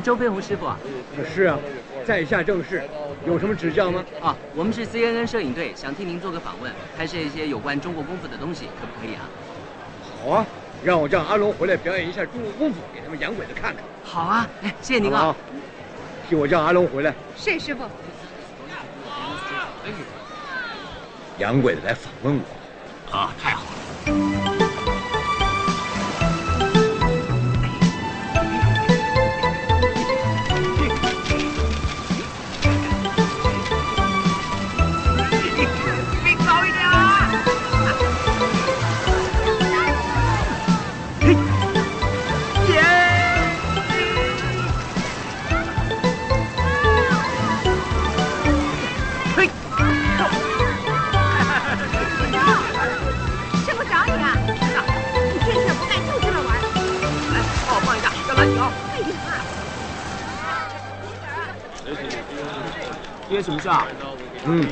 是周飞鸿师傅啊？是啊，在下正是，有什么指教吗？啊，我们是 CNN 摄影队，想替您做个访问，拍摄一些有关中国功夫的东西，可不可以啊？好啊，让我让阿龙回来表演一下中国功夫，给他们洋鬼子看看。好啊，哎，谢谢您啊。替我叫阿龙回来，是师傅。洋鬼子来访问我。啊，太好了。嗯，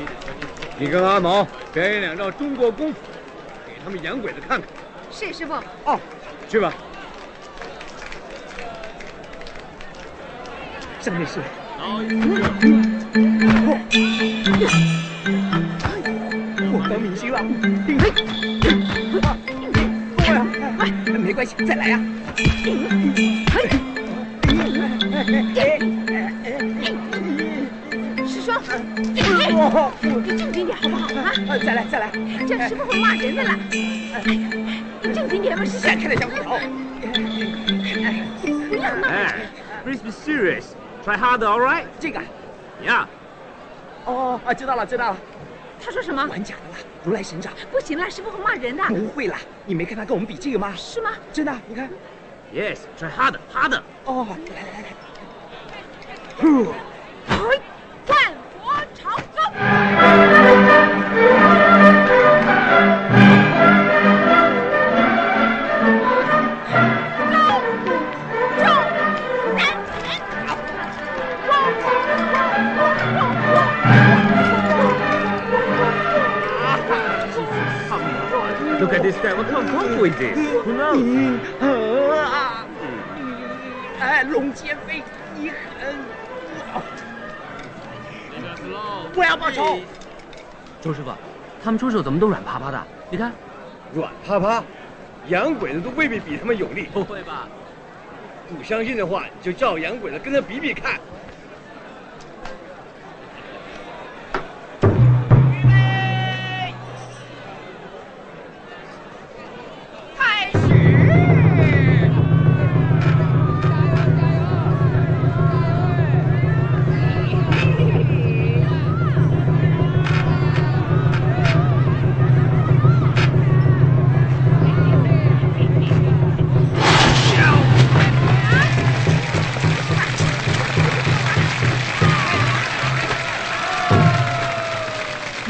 你跟阿毛表演两招中国功夫，给他们洋鬼子看看。是师傅。哦，去吧。上面是。我当明星了，嘿，过呀，哎，没关系，再来呀。师兄，哇，你正经点好不好啊？再来，再来，这样师傅会骂人的啦。你正经点吧，师兄。再开点小骨头。不要闹。哎，Please be serious. Try harder, all right? 这个，Yeah. 哦啊，知道了，知道了，他说什么？玩假的啦，如来神掌，不行了，师傅会骂人的。不会啦，你没看他跟我们比这个吗？是吗？真的，你看，Yes. Try harder, harder. 哦，来来来来，呼，this this? Who knows? 哎，龙剑飞，你很，我要报仇。周师傅，他们出手怎么都软趴趴的？你看，软趴趴，洋鬼子都未必比他们有力。不会吧？不相信的话，你就叫洋鬼子跟他比比看。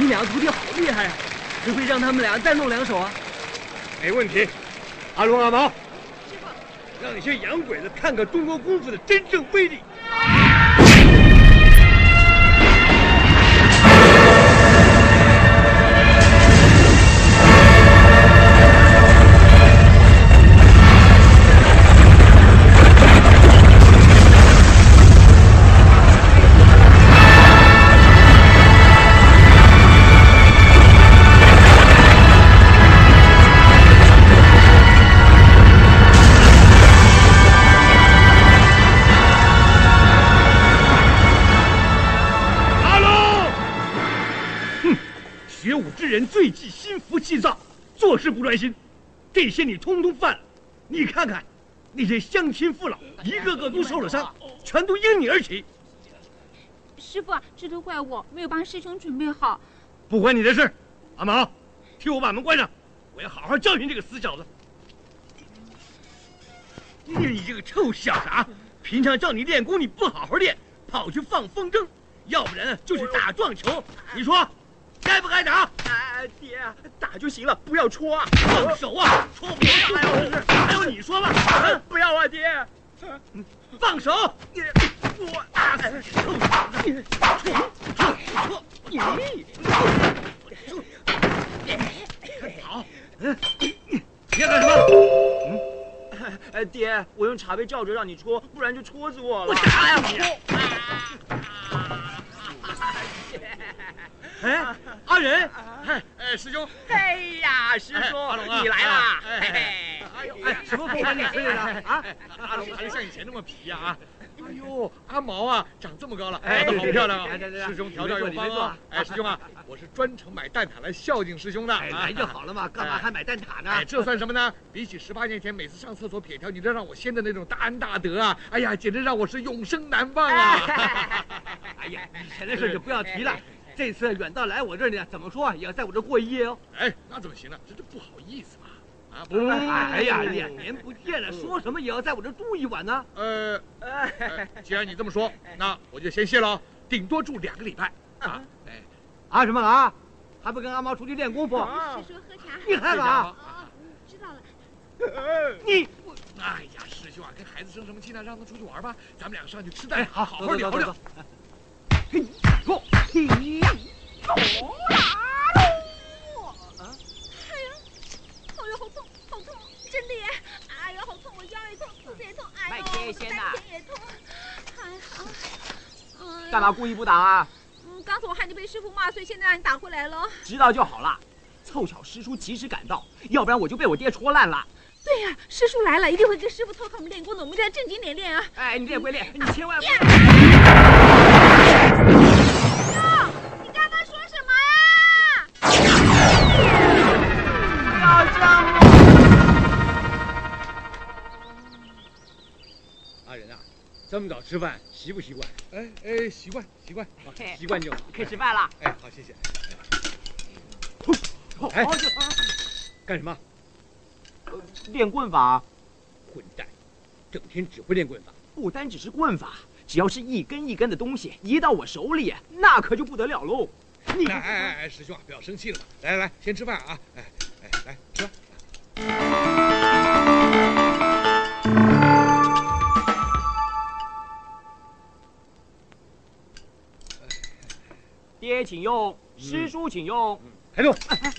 两个徒弟好厉害啊、可不可以让他们俩再弄两手啊？没问题。阿龙阿毛，让那些洋鬼子看看中国功夫的真正威力。人最忌心浮气躁，做事不专心，这些你通通犯了。你看看，那些乡亲父老，一个个都受了伤，全都因你而起。师傅，这都怪我没有帮师兄准备好。不关你的事。阿毛，替我把门关上，我要好好教训这个死小子。你这个臭小子啊！平常叫你练功，你不好好练，跑去放风筝，要不然就是打撞球。你说，该不该打？哎，爹，打就行了，不要戳啊！放手啊！戳不下来我这是。还有你说吧，不要啊，爹！放手！我打死你！戳戳戳！你好，嗯，你要干什么？哎，爹，我用茶杯罩着让你戳，不然就戳死我了。我打你！哎，阿仁，哎哎，师兄，哎呀，师哎兄阿龙啊，你来啦！哎哎哎哎呦，哎，什么风把你吹的呢？啊，阿龙还是像以前那么皮呀啊！哎呦，阿毛啊，长这么高了，哎长得好漂亮啊师兄调教有方啊！哎，师兄啊，我是专程买蛋挞来孝敬师兄的。哎，来就好了嘛，干嘛还买蛋挞呢？哎，这算什么呢？比起十八年前每次上厕所撇条，你这让我掀的那种大恩大德啊！哎呀，简直让我是永生难忘啊！哎 呀，以前的事就不要提了。这次远道来我这里呢，怎么说也要在我这过一夜哦。哎，那怎么行呢？这这不好意思嘛！啊，不，哎呀，两年不见了，说什么也要在我这住一晚呢。呃，哎既然你这么说，那我就先谢了，顶多住两个礼拜啊！哎，啊什么啊？还不跟阿毛出去练功夫？师叔喝茶。你看看啊！知道了。你，哎呀，师兄啊，跟孩子生什么气呢？让他出去玩吧，咱们两个上去吃蛋，好好好聊聊。。嘿，走，嘿，走啦！哎呀，哎呦，好痛，好痛，真的耶！哎呀，好痛，我腰也痛，肚子也痛，哎呦，卖贴先呐丹田也痛，还好。哎呀干嘛故意不打啊？嗯，刚才我害你被师傅骂，所以现在让你打回来了。知道就好了。凑巧师叔及时赶到，要不然我就被我爹戳烂了。对呀、师叔来了，一定会跟师傅偷看我们练功的，我们一定要正经点练啊！哎，你练归练，你千万不呀要。你刚刚说什么呀？要这样阿仁啊，这么早吃饭习不习惯？哎哎，习惯习惯，好嘿习惯就好。可以吃饭了。哎，好，谢谢。哎干什么？练棍法，混蛋，整天只会练棍法。不单只是棍法，只要是一根一根的东西，一到我手里，那可就不得了喽。你哎哎哎哎，师兄啊，不要生气了嘛。来来来，先吃饭啊！哎哎，来吃饭。爹请用，师叔请用。开动！哎，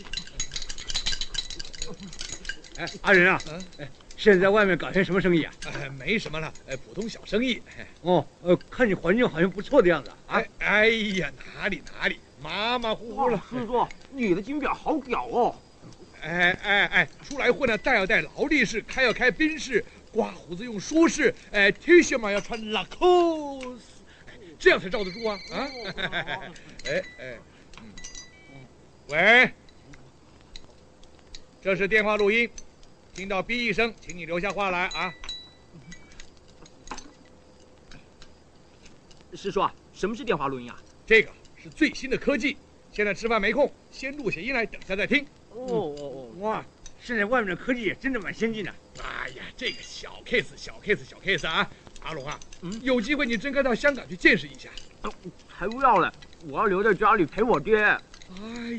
阿仁啊，哎，现在在外面搞些什么生意啊？哎，没什么了，哎，普通小生意。哦，呃，看你环境好像不错的样子啊。哎，哎呀，哪里哪里，马马虎虎了。师叔，你的金表好屌哦！哎哎哎，出来混呢，戴要戴劳力士，开要开宾士，刮胡子用舒适，哎，T 恤嘛要穿 Lacoste，这样才罩得住啊啊！哎哎，嗯，喂，这是电话录音，听到哔一声，请你留下话来啊。师叔啊，什么是电话录音啊？这个是最新的科技，现在吃饭没空，先录下音来，等下再听。哦哦哦，哇，现在外面的科技也真的蛮先进的。哎呀，这个小 case 小 case 小 case 啊，阿龙啊，嗯有机会你真该到香港去见识一下。还不要嘞！我要留在家里陪我爹。哎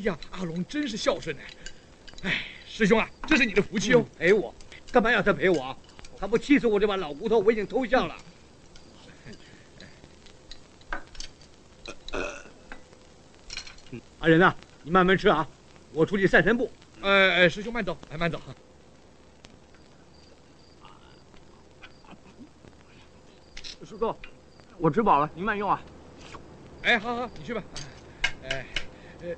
呀，阿龙真是孝顺呢。哎，师兄啊，这是你的福气哦。陪我，干嘛要他陪我啊？他不气死我这把老骨头，我已经偷笑了。阿仁呐，你慢慢吃啊，我出去散散步。哎哎，师兄慢走，哎慢走。师哥，我吃饱了，您慢用啊。哎，好好，你去吧。哎，呃，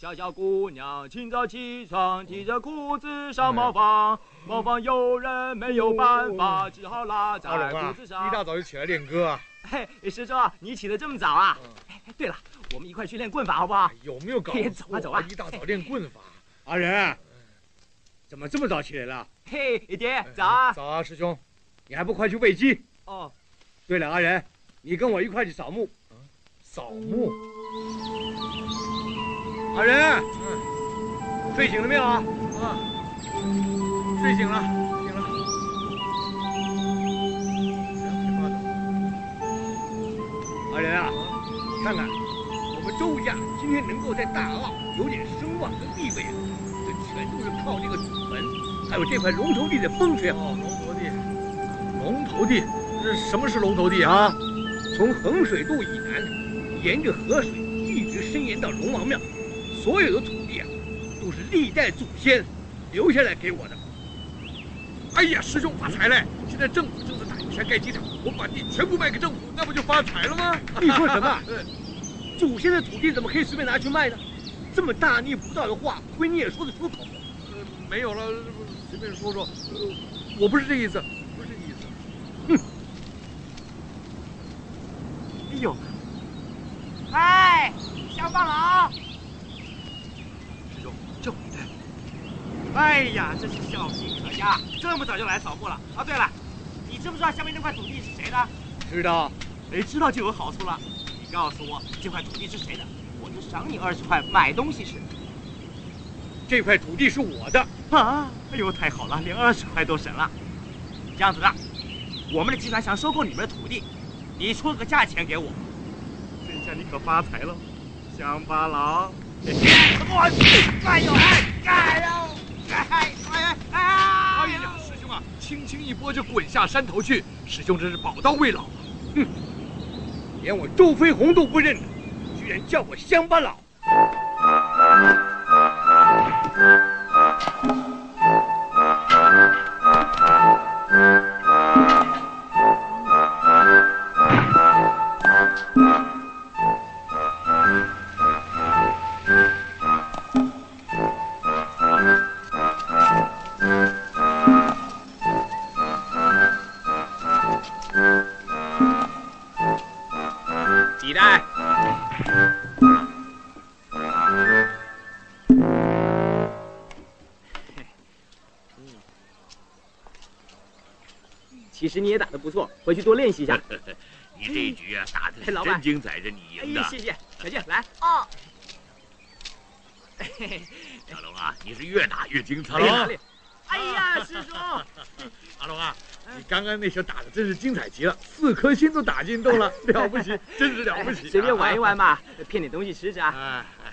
小小姑娘清早起床，提着裤子上茅房，茅房有人没有办法，只好拉在阿龙啊，裤子上。一大早就起来练歌啊？嘿，师叔，你起得这么早啊？哎，对了，我们一块去练棍法好不好？有没有搞嘿错？走啊走啊一大早练棍法。阿仁，怎么这么早起来了？嘿，爹，早啊！早啊，师兄。你还不快去喂鸡？哦，对了，阿仁，你跟我一块去扫墓。扫墓。阿仁，嗯睡醒了没有啊？啊，睡醒了，醒了。阿仁啊，看看，我们周家今天能够在大澳有点声望跟地位啊，这全都是靠这个祖坟，还有这块龙头地的风水好。哦，龙头地，龙头地，这什么是龙头地啊？从衡水渡以南，沿着河水一直伸延到龙王庙，所有的土地啊，都是历代祖先留下来给我的。哎呀，师兄发财了！现在政府正在打油山盖机场，我们把地全部卖给政府，那不就发财了吗？你说什么 呃祖先的土地怎么可以随便拿去卖呢？这么大逆不道的话，亏你也说得出口。呃，没有了，随便说说。呃，我不是这意思，不是这意思。哼哎呦，哎，乡巴佬！师兄，这回对。哎呀，真是孝心可嘉，这么早就来扫墓了。啊，对了，你知不知道下面那块土地是谁的？知道，哎，知道就有好处了。你告诉我这块土地是谁的，我就赏你二十块买东西吃。这块土地是我的。啊，哎呦，太好了，连二十块都省了。这样子的，我们的集团想收购你们的土地，你出个价钱给我，这下你可发财了，乡巴佬。我去，哎呦，哎，哎呦，哎哎哎哎哎呀，师兄啊，轻轻一拨就滚下山头去，师兄真是宝刀未老啊！连我周飞鸿都不认得，人叫我乡巴佬。实你也打得不错，回去多练习一下。你这一局啊打的真精彩，是你赢的哎呀，。谢谢小静，来。哦，小龙啊，你是越打越精彩阿龙哪里？哎呀，师叔，阿龙啊，你刚刚那球打的真是精彩极了，四颗星都打进洞了，了不起，真是了不起、随便玩一玩。嘛，骗点东西吃吃啊。哎哎，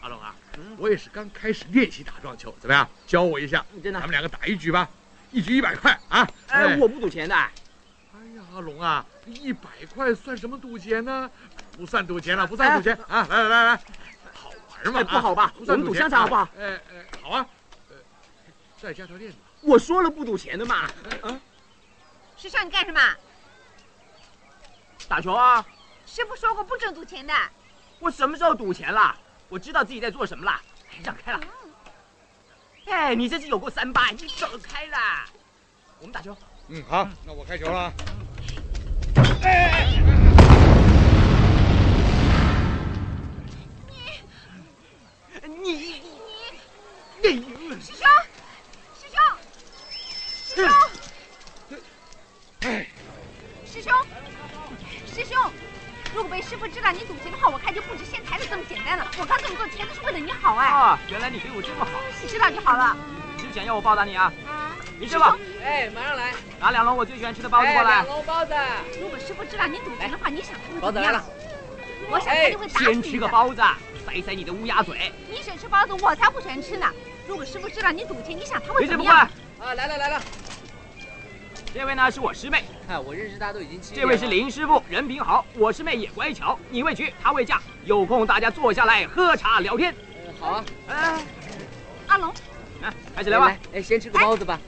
阿龙啊，嗯我也是刚开始练习打撞球，怎么样？教我一下，真的咱们两个打一局吧，一局一百块啊！哎，我不赌钱的。哎呀，阿龙啊，一百块算什么赌钱呢？不算赌钱了，不算赌钱啊！来来来来，好玩吗？哎不好吧我们赌香肠好不好？哎哎，好啊，呃，再加条链子。我说了不赌钱的嘛。师兄，你干什么？打球啊！师傅说过不准赌钱的。我什么时候赌钱了？我知道自己在做什么了。哎让开了。哎，你这是有过三八，你走开啦！我们打球。嗯，好，那我开球了啊。你师兄，师兄，师兄，哎，师兄，师兄，如果被师傅知道你赌钱的话，我看就不止掀台子这么简单了。我刚这么做，全都是为了你好哎。啊，原来你对我这么好。你知道就好了。之前要我报答你啊，你吃师吧。，哎，马上来！拿两笼我最喜欢吃的包子过哎，来两。笼包子。如果师傅知道你赌钱的话，你想他会包子来了怎么样？我想他就会打死先吃个。包子，塞塞你的乌鸦嘴。你喜欢吃包子，我才不喜欢吃呢。如果师傅知道你赌钱，你想他会怎么样？，啊，来了来了！这位呢是我师妹，看我认识她都已经七这位是林师傅，人品好。我师妹也乖巧，你未娶，她未嫁。有空大家坐下来喝茶聊天。呃好啊，哎，阿龙，来，开始聊吧来。，哎，先吃个包子吧。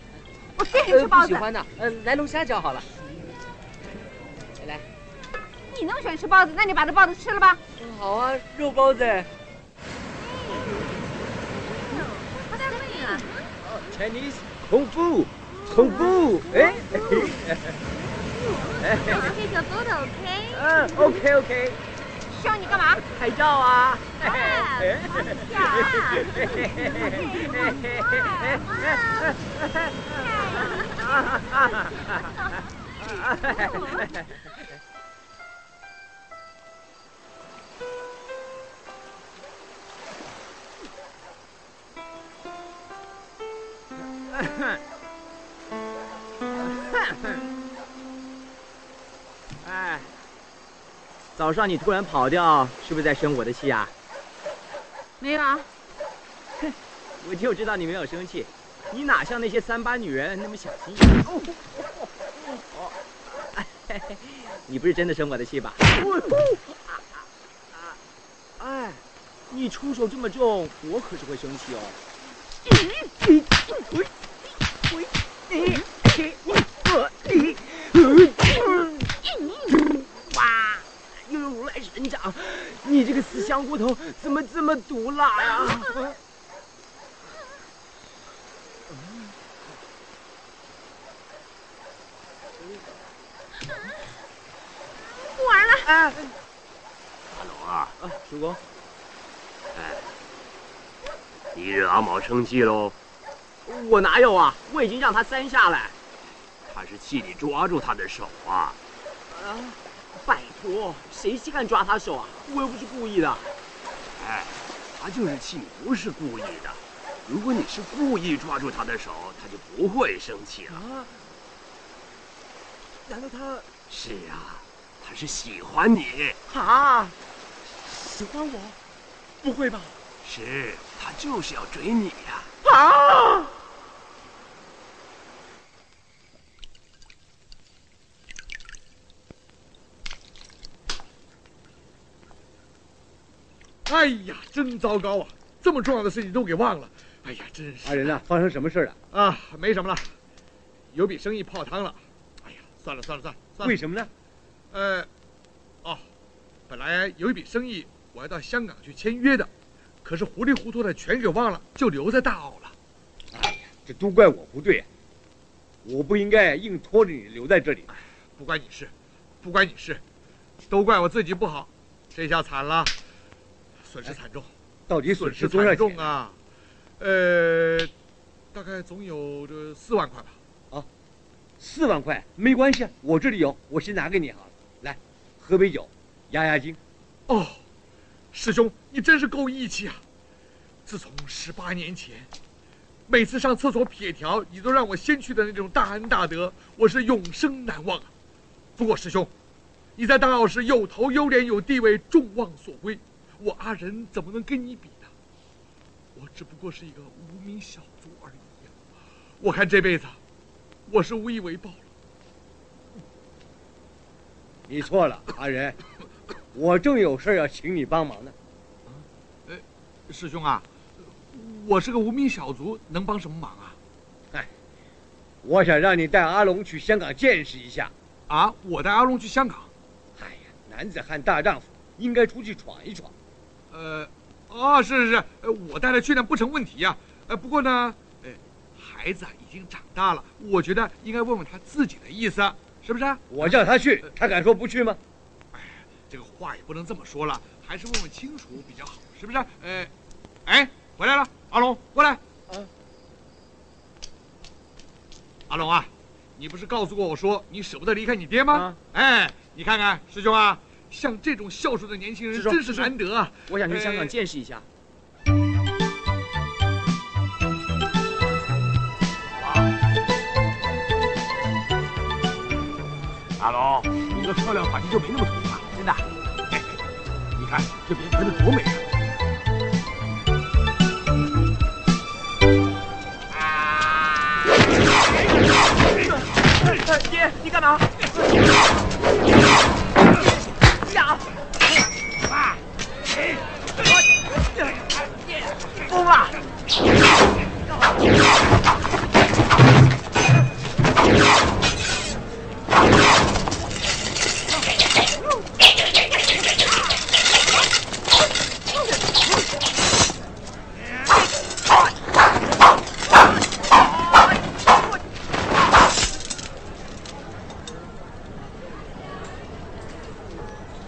我最喜欢呃，吃包子。喜欢的，呃，来龙虾饺好了。来来，你那么喜欢吃包子，那你把这包子吃了吧。嗯好啊，肉包子。他在问啊。Chinese 功夫，恐怖，哎，哎，哎，OK，小豆豆，OK，嗯，OK，OK，笑你干嘛？拍照啊，嘿嘿，笑、okay, okay、需要你干嘛？拍照啊，哼 哎，早上你突然跑掉，是不是在生我的气啊？没有啊，我就知道你没有生气，你哪像那些三八女人那么小心眼？哦 你不是真的生我的气吧？哎，你出手这么重，我可是会生气哦。哇！又有如来神掌，你这个死香菇头怎么这么毒辣呀？不玩了。哎，阿龙啊，叔公，你惹阿毛生气喽？我哪有啊？我已经让他三下了。他是气你抓住他的手啊！啊，拜托，谁稀罕抓他手啊？我又不是故意的。哎，他就是气你不是故意的。如果你是故意抓住他的手，他就不会生气了。啊？难道他是啊，他是喜欢你。啊喜欢我？不会吧？是，他就是要追你呀、啊！哎呀，真糟糕啊！这么重要的事情都给忘了。哎呀，真是。阿仁呐，发生什么事了？啊，没什么了，有笔生意泡汤了。哎呀，算了算了算了算了。为什么呢？呃，哦，本来有一笔生意我要到香港去签约的，可是糊里糊涂的全给忘了，就留在大澳了。哎呀，这都怪我不对，我不应该硬拖着你留在这里。不关你事，不关你事，都怪我自己不好。这下惨了，损失惨重，到底损失多少惨重钱？啊！呃，大概总有这四万块吧。啊四万块没关系，我这里有，我先拿给你好了。来，喝杯酒，压压惊。哦，师兄，你真是够义气啊！自从十八年前，每次上厕所撇条，你都让我先去的那种大恩大德，我是永生难忘啊。不过师兄，你在大澳时有头有脸有地位，众望所归，我阿仁怎么能跟你比呢？我只不过是一个无名小卒而已呀。我看这辈子，我是无以为报了。你错了，阿仁，我正有事要请你帮忙呢。师兄啊，我是个无名小卒，能帮什么忙啊？哎我想让你带阿龙去香港见识一下。啊，我带阿龙去香港。哎呀，男子汉大丈夫应该出去闯一闯。呃，哦，是是是，呃，我带他去呢不成问题呀、呃，不过呢，呃，孩子啊已经长大了，我觉得应该问问他自己的意思，是不是啊？我叫他去，他敢说不去吗？哎这个话也不能这么说了，还是问问清楚比较好，是不是？呃，哎，回来了，阿龙，过来。啊。阿龙啊，你不是告诉过我说你舍不得离开你爹吗？啊哎，你看看师兄啊，像这种孝顺的年轻人真是难得啊。我想去香港哎见识一下。阿龙，你的漂亮发型就没那么土了，真的。你看这边拍的多美啊！爹，你干嘛？了！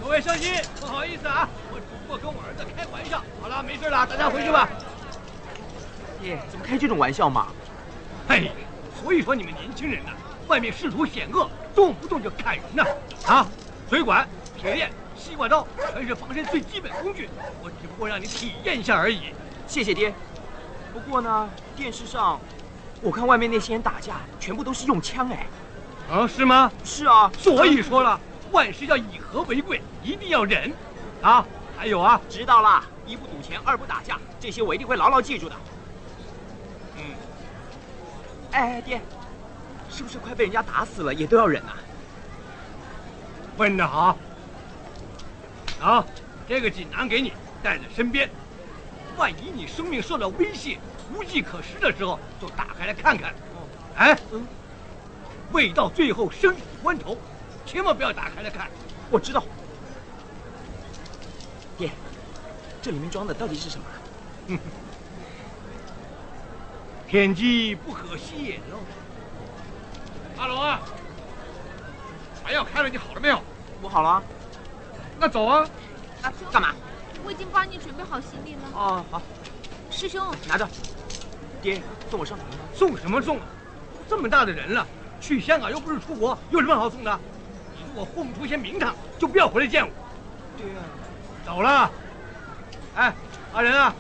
各位乡亲，不好意思啊，我只不过跟我儿子开玩笑。好了，没事了，大家回去吧。爹，怎么开这种玩笑嘛？哎，所以说你们年轻人呐、外面仕途险恶，动不动就砍人呐、啊！水管、铁链、西瓜刀，全是防身最基本工具。我只不过让你体验一下而已。谢谢爹。不过呢，电视上我看外面那些人打架，全部都是用枪哎。啊，是吗？是啊，所以说了，万事要以和为贵，一定要忍。啊，还有啊，知道啦，一不赌钱，二不打架，这些我一定会牢牢记住的。嗯，哎，爹，是不是快被人家打死了，也都要忍啊？问得好。啊，这个锦囊给你，带在身边。万一你生命受到威胁、无计可施的时候，就打开来看看。哎，嗯，未到最后生死关头，千万不要打开来看。我知道。爹，这里面装的到底是什么？天机不可泄露。阿龙啊，还要开了，你好了没有？我好了啊。那走啊。啊，干嘛？我已经帮你准备好行李了。哦，好，师兄，拿着。爹，送我上船吗？送什么送啊？这么大的人了，去香港又不是出国，有什么好送的？你如果混不出些名堂，就不要回来见我。对啊。走了。哎，阿仁啊，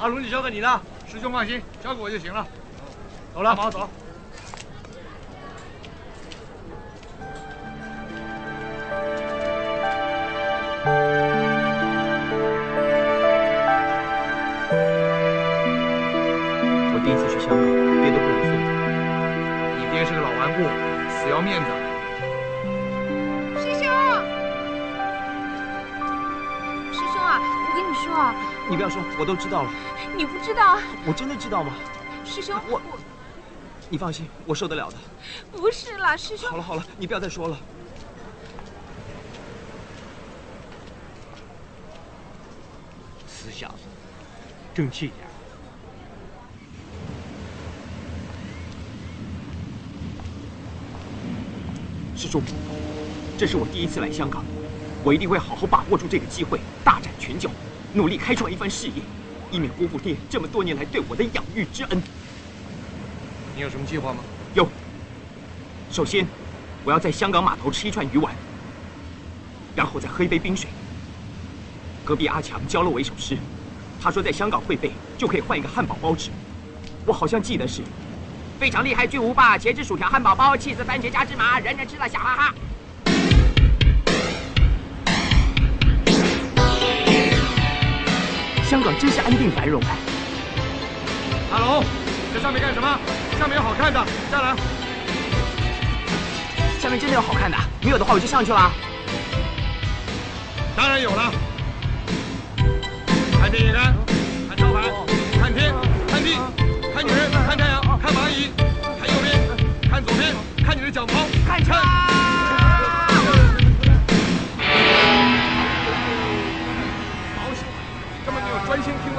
阿龙就交给你了。师兄放心，交给我就行了。走了，好走。我跟你说啊，你不要说，我都知道了。你不知道，我真的知道吗？师兄，我你放心，我受得了的。不是啦，师兄好，了好了，你不要再说了。死小子，争气点。师叔，这是我第一次来香港，我一定会好好把握住这个机会，大展拳脚，努力开创一番事业，以免辜负爹这么多年来对我的养育之恩。你有什么计划吗？有，首先我要在香港码头吃一串鱼丸，然后再喝一杯冰水。隔壁阿强教了我一首诗，他说在香港会背就可以换一个汉堡包吃。我好像记得是非常厉害巨无霸，茄汁薯条汉堡包，气死番茄加芝麻，人人吃了笑哈哈。香港真是安定繁荣哎！阿龙，在上面干什么？上面有好看的，下来。下面真的有好看的，没有的话我就上去了。当然有了。看电线杆，看招牌，看天，看地，看女人，看太阳，看蚂蚁，看右边，看左边，看你的脚毛，看车。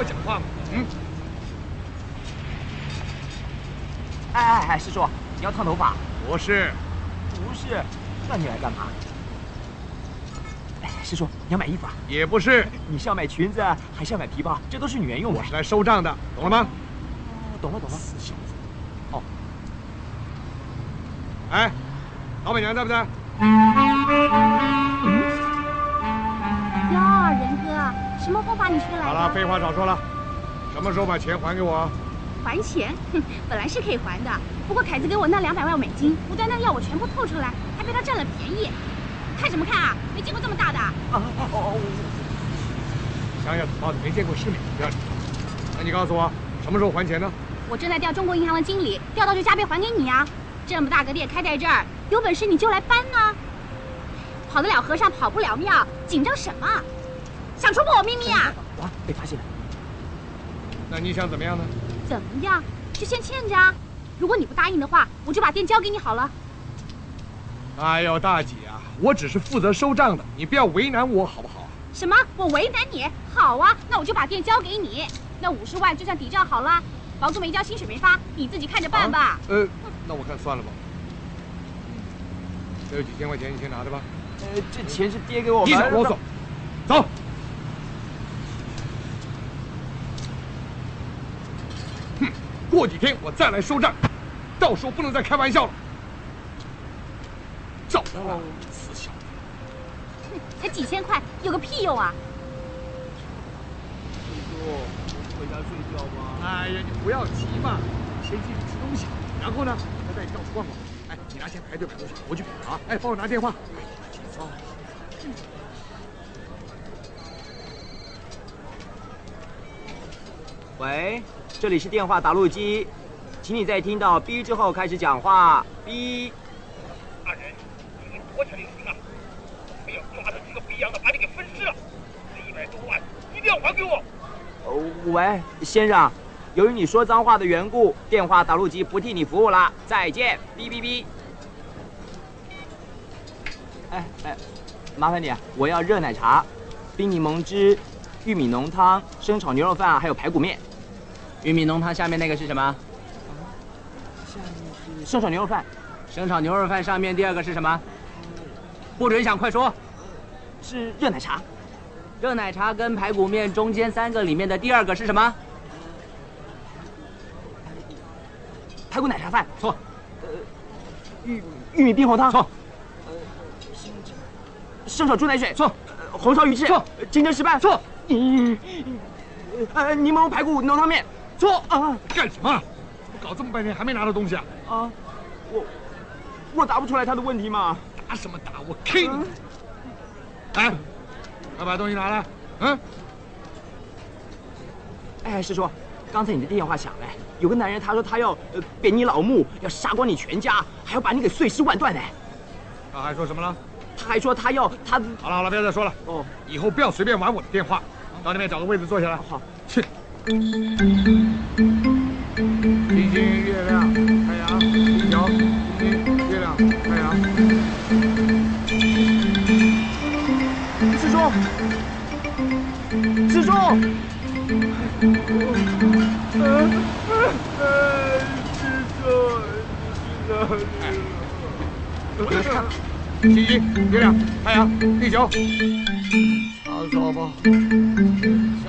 我讲话吗。嗯。哎哎哎，师叔，你要烫头发？不是，不是，那你来干嘛？哎，师叔，你要买衣服啊？也不是，你是要买裙子，还是要买皮包？这都是女人用的。我是来收账的，懂了吗？懂了懂了。死小子。哦。哎，老板娘在不在？哥，什么风把你吹来？好了，废话少说了，什么时候把钱还给我？还钱？哼，本来是可以还的，不过凯子给我那两百万美金，无端端要我全部吐出来，还被他占了便宜。看什么看啊？没见过这么大的。啊哦哦。乡下土包子没见过世面，不要理他。那你告诉我，什么时候还钱呢？我正在调中国银行的经理，调到就加倍还给你啊！这么大个店开在这儿，有本事你就来搬呢。跑得了和尚跑不了庙，紧张什么？想戳破我秘密啊？啊，被发现了。那你想怎么样呢？怎么样？就先欠着啊！如果你不答应的话，我就把店交给你好了。哎呦，大姐啊，我只是负责收账的，你不要为难我好不好？什么？我为难你？好啊，那我就把店交给你。那五十万就算抵账好了，房租没交，薪水没发，你自己看着办吧。啊、呃，那我看算了吧。这有几千块钱，你先拿着吧。呃，这钱是爹给我。的。你少啰嗦，走。过几天我再来收账，到时候不能再开玩笑了。找到了，死小子！哼，才几千块，有个屁用啊！叔叔，回家睡觉吧。哎呀，你不要急嘛，先进去吃东西，然后呢，再带你到处逛逛。哎，你拿钱排队买东西，我去啊！哎，帮我拿电话。走。喂，这里是电话打录机，请你在听到 B 之后开始讲话。B。大人，你们多钱领情啊？没有抓到几个不一样的，把你给分尸了。这一百多万一定要还给我。呃，喂，先生，由于你说脏话的缘故，电话打录机不替你服务了，再见。哔哔哔。哎哎，麻烦你，我要热奶茶、冰柠檬汁、玉米浓汤、生炒牛肉饭，还有排骨面。玉米浓汤下面那个是什么？生炒牛肉饭。生炒牛肉饭上面第二个是什么？不准想，快说。是热奶茶。热奶茶跟排骨面中间三个里面的第二个是什么？排骨奶茶饭错。呃，玉玉米冰红汤错。呃，生炒猪奶水错。红烧鱼翅错。金针石斑错。嗯，呃，柠檬排骨浓汤面错啊！干什么？怎么搞这么半天还没拿到东西啊？啊，我我答不出来他的问题嘛。答什么答？我 K 你！来。快把东西拿来！嗯。哎，师叔，刚才你的电话响了，有个男人他说他要呃贬你老母，要杀光你全家，还要把你给碎尸万段呢。他还说什么了？他还说他要他。好了好了，不要再说了。哦，以后不要随便玩我的电话，到那边找个位置坐下来。好。去。星星、月亮、太阳、地球、星星、月亮、太阳。师叔，师叔，呃呃，师叔，哎，我来看，星星、月亮、太阳、地球，烧烧吧，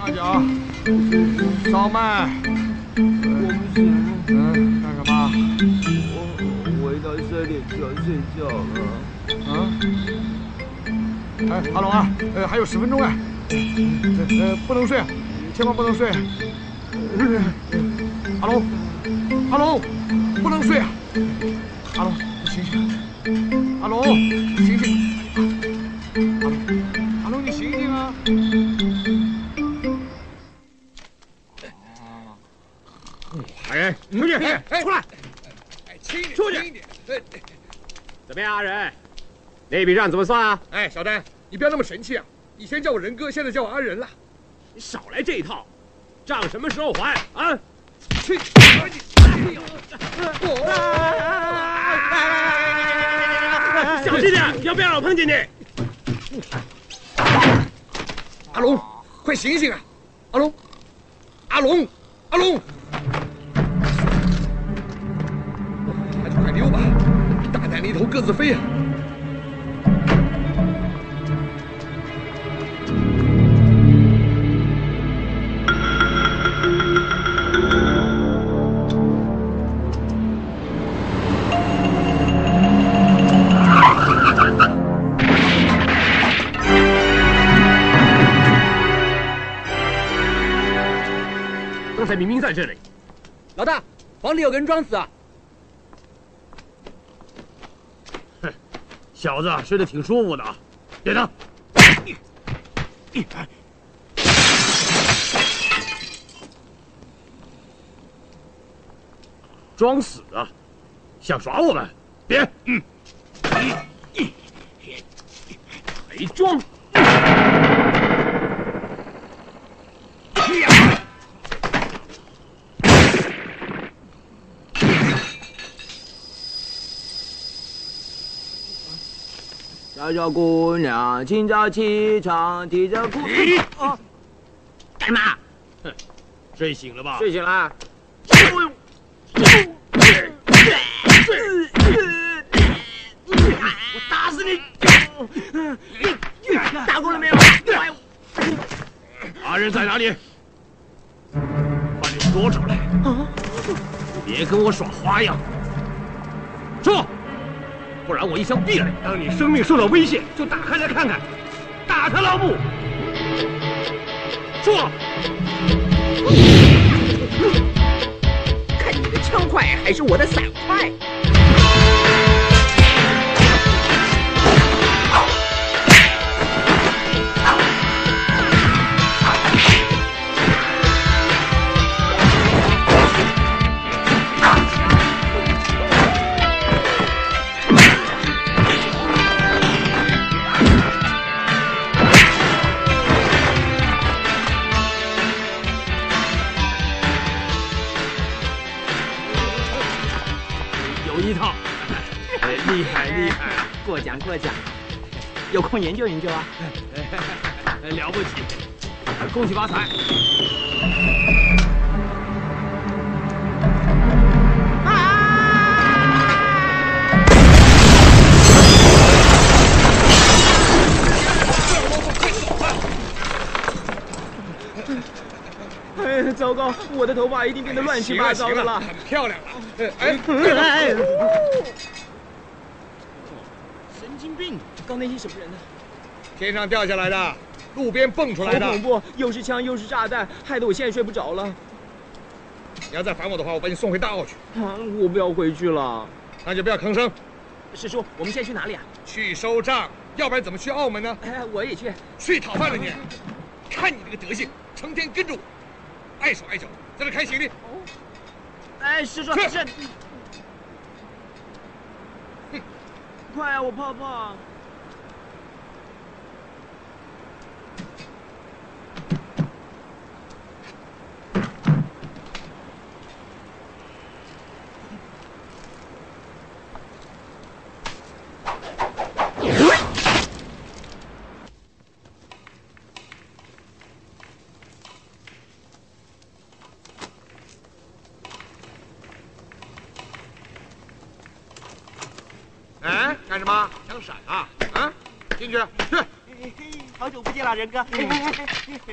下脚，烧麦，我不行，嗯，干什么？我回到山里就要睡觉了，嗯。哎，阿龙啊，呃，还有十分钟哎，呃，不能睡，千万不能睡。阿龙，阿龙，不能睡啊！阿龙，你醒醒！阿龙，醒醒！阿仁？那笔账怎么算啊？哎，小丹，你不要那么神气啊！以前叫我仁哥，现在叫我阿仁了。你少来这一套，账什么时候还啊？去！小心点，要不要让我碰见你？阿龙，快醒醒啊！阿龙，阿龙，阿龙！那就快溜吧，大难临头各自飞啊！刚才明明在这里。老大，房里有个人装死啊！小子睡得挺舒服的啊，点他。装死啊！想耍我们？别，嗯，还装！小小姑娘，清早起床，提着裤干嘛？哼，睡醒了吧？睡醒了。我打死你！打过了没有？阿仁在哪里？把你说出来！别跟我耍花样！说，不然我一枪毙了你！当你生命受到威胁，就打开来看看，打他老母！说，看你的枪快还是我的伞快？厉害厉害，过奖过奖，有空研究研究啊。哎 了不起！恭喜发财！哎，糟糕，我的头发一定变得乱七八糟的了。很漂亮了。哎，哎，神经病！刚那些什么人呢？天上掉下来的，路边蹦出来的。好恐怖，又是枪又是炸弹，害得我现在睡不着了。你要再烦我的话，我把你送回大澳去。啊，我不要回去了。那就不要吭声，师叔，我们现在去哪里啊？去收账，要不然怎么去澳门呢？哎，我也去。去讨饭了你！看你这个德行，成天跟着我，碍手碍脚，在这开行李。哎，师叔，去是。快啊，我怕怕。哎，干什么？想闪啊？啊，进去，去，好仁哥。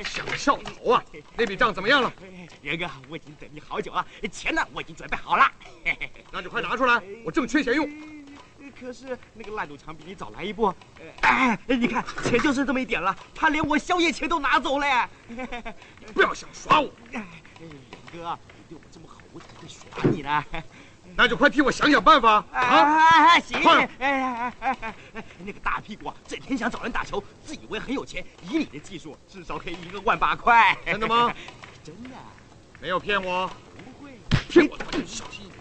想跳槽啊？那笔账怎么样了？仁哥，我已经等你好久了，钱呢我已经准备好了。那就快拿出来，我正缺钱用。可是那个烂赌场比你早来一步，哎，你看钱就剩这么一点了，他连我宵夜钱都拿走了。不要想耍我，仁哥，你对我这么好，我怎么会耍你呢？那就快替我想想办法啊！啊，行，快哎哎哎哎哎，那个大屁股啊，整天想找人打球，自以为很有钱，以你的技术，至少可以赢个万把块。真的吗？真的，没有骗我。不会。骗我的话就小心一点。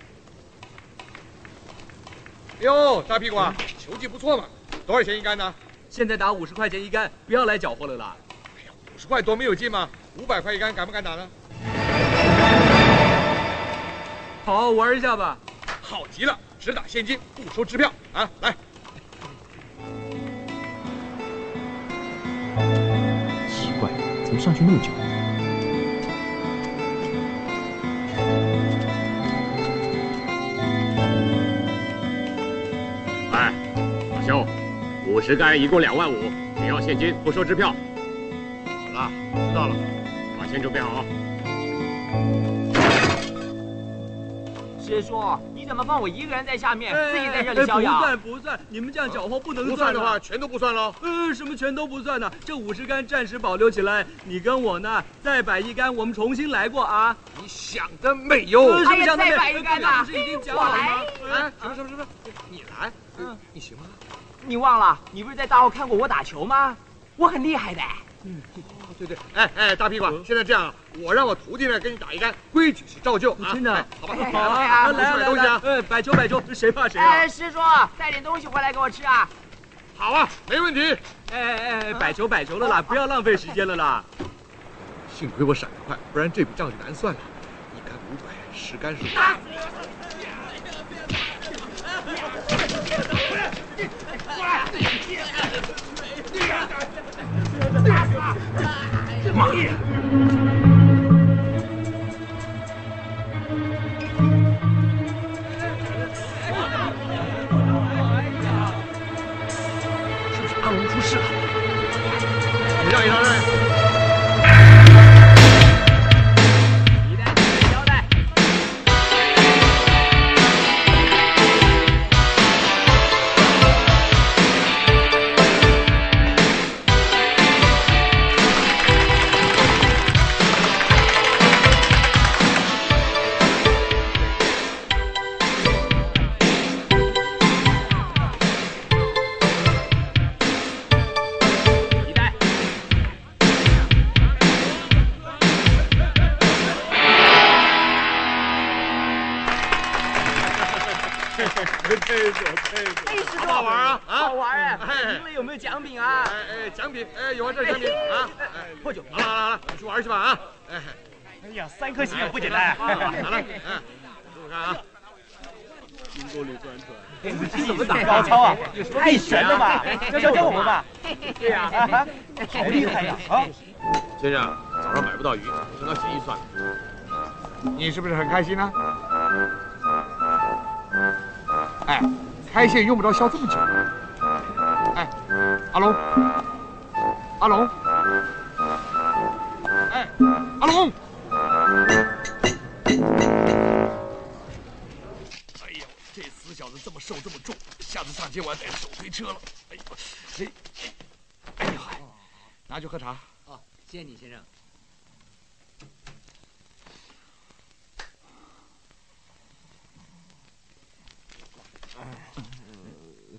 哟，大屁股啊，球技不错嘛，多少钱一杆呢？现在打五十块钱一杆，不要来搅和了啦。哎呀，五十块多没有劲嘛，五百块一杆，敢不敢打呢？好，玩一下吧。好极了，只打现金，不收支票啊！来，奇怪，怎么上去那么久？哎，老兄，五十杆一共两万五，只要现金，不收支票。好了，知道了。把钱准备好。师叔，你怎么放我一个人在下面，自己在这里哎逍遥？不算不算，你们这样搅和不能不算算的话，全都不算喽。呃，什么全都不算呢？这五十杆暂时保留起来，你跟我呢再摆一杆，我们重新来过啊！你想得美哟！呃什哎呀么想得美再摆一杆呐不是已经讲好了吗？哎，什么什么什么？你来，嗯你行吗？你忘了，你不是在大澳看过我打球吗？我很厉害的。哦，对对，哎哎，大屁股，现在这样，我让我徒弟呢给你打一杆，规矩是照旧啊。真的哎好吧，哎好来啊，呀来啊来啊东西啊来啊！哎，摆球摆球，谁怕谁啊哎，？师叔，带点东西回来给我吃啊！好啊，没问题。哎哎哎，摆球摆球了啦，不要浪费时间了啦！幸亏我闪得快，不然这笔账就难算了。一杆五百，十杆是。王爷，有没有奖品啊？哎哎，奖品，哎，有啊，这是奖品啊。哎，破酒好了好了好了，你去玩去吧啊。哎，哎呀，三颗星也不简单。拿来，嗯，试试看啊。怎么打高超啊，太神了吧！教教教我们吧。对呀，啊，好厉害呀！啊，先生，早上买不到鱼，升到协议算了。你是不是很开心呢？哎，开线用不着削这么久。哎，阿龙，阿龙，哎，阿龙。哎呦，这死小子这么瘦这么重，下次上街我要带手推车了。哎呦，哎，哎呦嗨，拿去喝茶。哦，谢谢你先生。师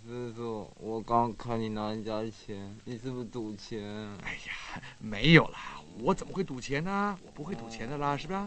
叔叔，我刚看你拿人家的钱，你是不是赌钱？哎呀，没有啦，我怎么会赌钱呢？我不会赌钱的啦，是不是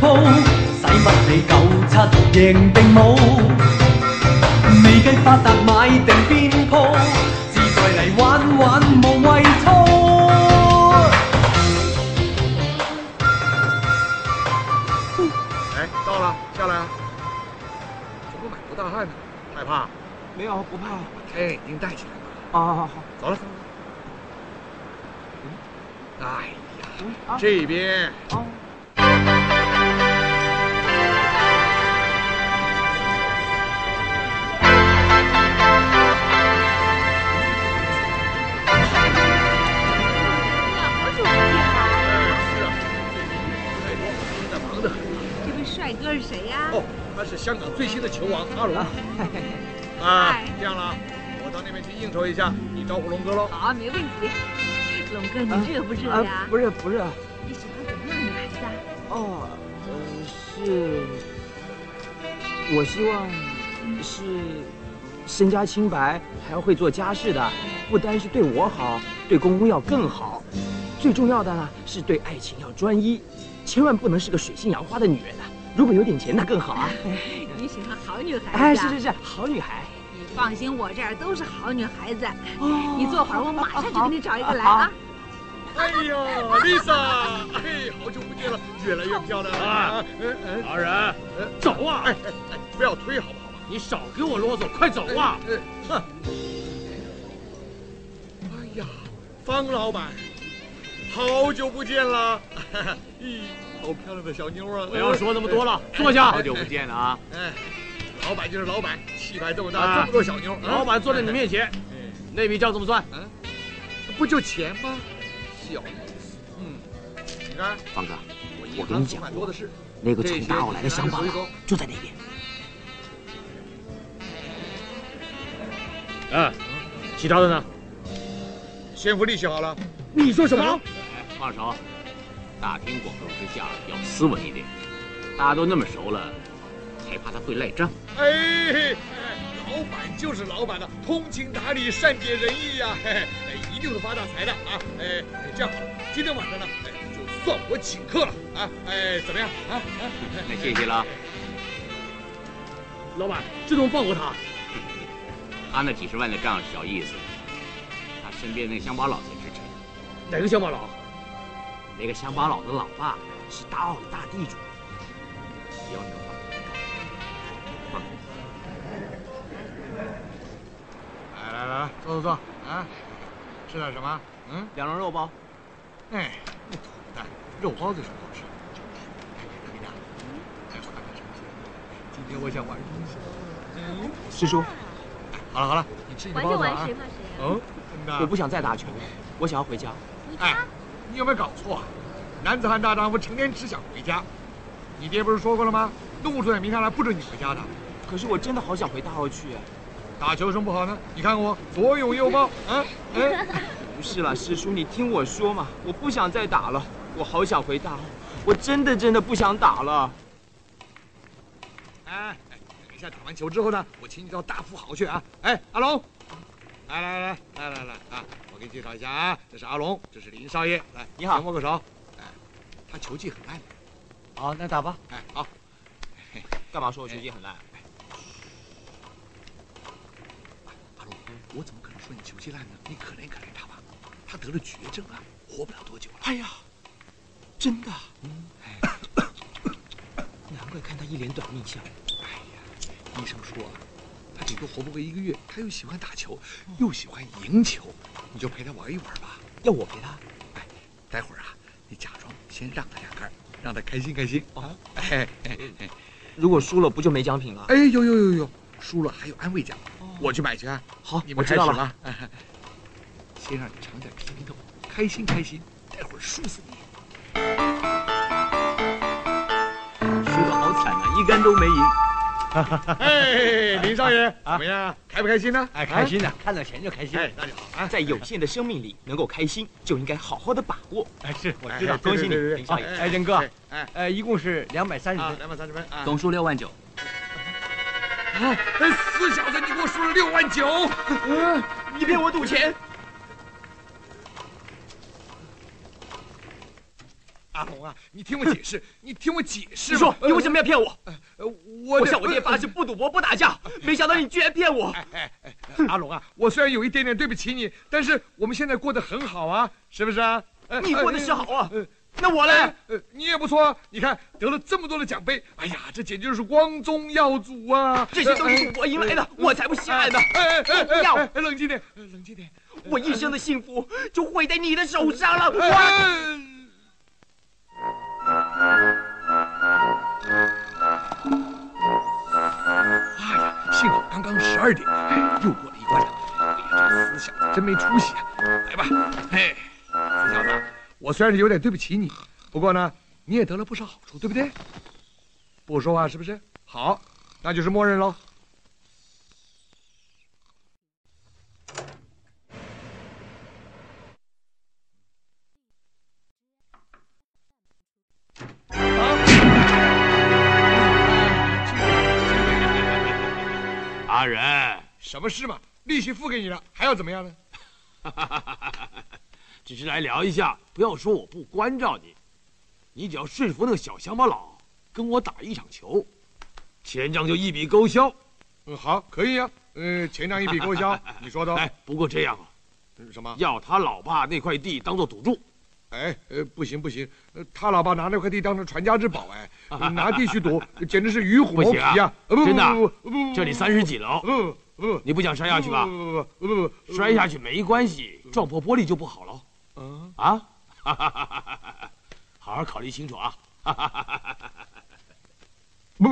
鋪，使乜你九七贏定冇？未計發達買定邊鋪，自在嚟玩玩無謂操。哎，到了，下来啊！怎么满头大汗呢？害怕？没有，不怕。把太阳眼镜戴起来吧。啊，好好。走了，走了。嗯，哎呀，这边。哦。谁呀？哦，他是香港最新的球王阿龙。啊，这样了啊，我到那边去应酬一下，你招呼龙哥喽。好，没问题。龙哥，你热不热呀？不热不热。你喜欢怎么样的女孩子啊？哦，呃，是，我希望是身家清白，还要会做家事的，不单是对我好，对公公要更好。最重要的呢，是对爱情要专一，千万不能是个水性杨花的女人啊！如果有点钱，那更好啊！你喜欢好女孩子？哎，是是是，好女孩。你放心，我这儿都是好女孩子。哦你坐会儿，我马上就给你找一个来啊！哎呦，Lisa，哎，好久不见了，越来越漂亮了啊！嗯嗯，大人，走啊！哎哎哎，不要推好不好？你少给我啰嗦，快走啊！嗯，哼。哎呀，方老板，好久不见了！咦，好漂亮的小妞啊！不要说那么多了，坐下。好久不见了啊！哎，老板就是老板，气派这么大，啊这么多小妞。老板坐在你面前，那笔账怎么算？嗯，不就钱吗？小意思。嗯，你看，方哥，我我跟你讲蛮多的是。那个从大澳来的乡巴佬就在那边。嗯，其他的呢？先付利息好了。你说什么？哎，放手！大庭广众之下要斯文一点，大家都那么熟了，还怕他会赖账？哎，哎老板就是老板了，通情达理，善解人意呀、嘿嘿，哎，一定会发大财的啊！哎，哎这样好了，今天晚上呢，哎，就算我请客了啊！哎，怎么样啊？啊，那谢谢了。老板，这怎么放过他？他那几十万的账是小意思，他身边那个乡巴佬才值钱。哪个乡巴佬？那个乡巴佬的老爸是大澳的大地主。只要你放来来来，坐坐坐啊！吃点什么？嗯，两笼肉包。哎，那土蛋，肉包子是好吃？哎，丽娜，哎，我看看什么今天我想玩东西。嗯，师叔，哎，好了好了，你吃你的包子啊。怕谁啊？嗯，真的。我不想再打拳了，我想要回家。哎，你有没有搞错啊？男子汉大丈夫，成天只想回家。你爹不是说过了吗？弄不出点名堂来，不准你回家的。可是我真的好想回大澳去。打球有什么不好呢？你看我左拥右抱，啊，哎，不是啦，师叔，你听我说嘛，我不想再打了，我好想回大澳，我真的真的不想打了。哎，等一下打完球之后呢，我请你到大富豪去啊！哎，阿龙，来来来来来来啊！我给你介绍一下啊，这是阿龙，这是林少爷，来，你好先握个手。哎，他球技很烂。好，那打吧。哎，好。干嘛说我球技很烂？阿龙，我怎么可能说你球技烂呢？你可怜可怜他吧，他得了绝症啊，活不了多久了。哎呀，真的？嗯，难怪看他一脸短命相。哎呀，医生说，他顶多活不过一个月。他又喜欢打球，又喜欢赢球，你就陪他玩一玩吧。要我陪他？哎，待会儿啊，你假装先让他两杆，让他开心开心啊。哎哎哎，如果输了不就没奖品了？哎，有有有有，输了还有安慰奖，我去买去啊。好，你们我知道了。了。先让你尝点甜头，开心开心，待会儿输死你。输的好惨啊，一杆都没赢。哎，林少爷，怎么样？开不开心呢？哎，开心的，看到钱就开心。哎，那就好啊。在有限的生命里，能够开心，就应该好好的把握。哎，是，我知道。恭喜你，林少爷。哎，仁哥，哎，呃，一共是两百三十分，两百三十分啊。总数六万九。啊，死小子，你给我输了六万九！嗯，你骗我赌钱。阿龙啊，你听我解释，你听我解释。你说，你为什么要骗我？呃，我我向我爹发誓不赌博不打架，没想到你居然骗我。哎哎哎，阿龙啊，我虽然有一点点对不起你，但是我们现在过得很好啊，是不是啊？你过得是好啊，那我嘞？呃，你也不错，你看得了这么多的奖杯，哎呀，这简直就是光宗耀祖啊！这些都是赌博赢来的，我才不稀罕呢！哎哎不要，冷静点，冷静点，我一生的幸福就毁在你的手上了。我。哎呀，幸好刚刚十二点，哎，又过了一关了。哎呀，这死小子真没出息啊！来吧，嘿，死小子，我虽然是有点对不起你，不过呢，你也得了不少好处，对不对？不说话是不是？好，那就是默认喽。阿仁，什么事嘛？利息付给你了，还要怎么样呢？只是来聊一下，不要说我不关照你，你只要说服那个小乡巴佬跟我打一场球，钱账就一笔勾销。嗯，好，可以啊。呃，钱账一笔勾销，你说的。哎，不过这样啊，什么？要他老爸那块地当做赌注。哎，呃，不行不行，呃，他老爸拿那块地当成传家之宝，哎，拿地去赌，简直是与虎谋皮呀！真的，这里三十几楼，不不，你不想摔下去吧？不不不不不，摔下去没关系，撞破玻璃就不好了。嗯啊，好好考虑清楚啊！不。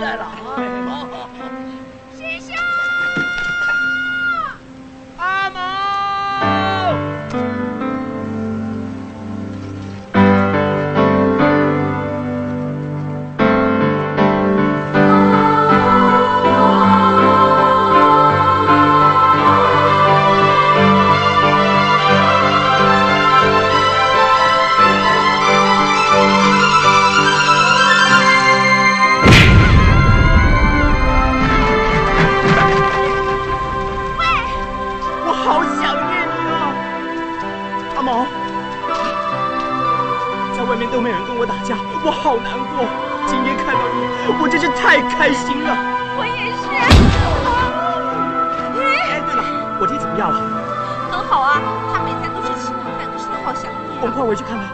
来了啊！好难过。今天看到你，我真是太开心了。我也是。哎，对了，我爹怎么样了？很好啊，他每餐都是吃米饭，可是他好想你。我们快回去看看。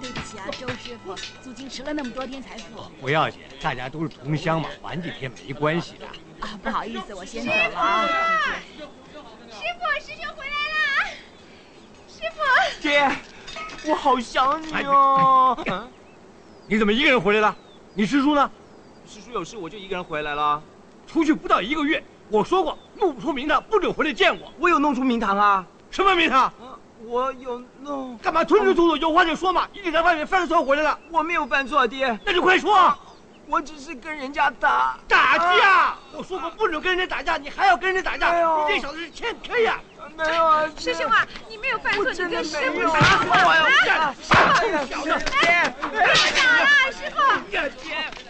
对不起啊，周师傅，租金迟了那么多天才付。不要紧，大家都是同乡嘛，晚几天没关系的。啊，不好意思，我先走了啊。师傅，师兄。爹，我好想你哦。嗯，你怎么一个人回来了？你师叔呢？师叔有事，我就一个人回来了。出去不到一个月，我说过弄不出名堂不准回来见我。我有弄出名堂啊。什么名堂？我有弄。干嘛吞吞吐吐？有话就说嘛！一直在外面犯错回来了。我没有犯错，爹。那就快说。我只是跟人家打打架。我说过不准跟人家打架，你还要跟人家打架？你这小子是欠 K 呀！没有啊，师兄啊，你没有犯错，你跟师傅说话。啊，师傅，小子，爹，不要打了，师傅。爹，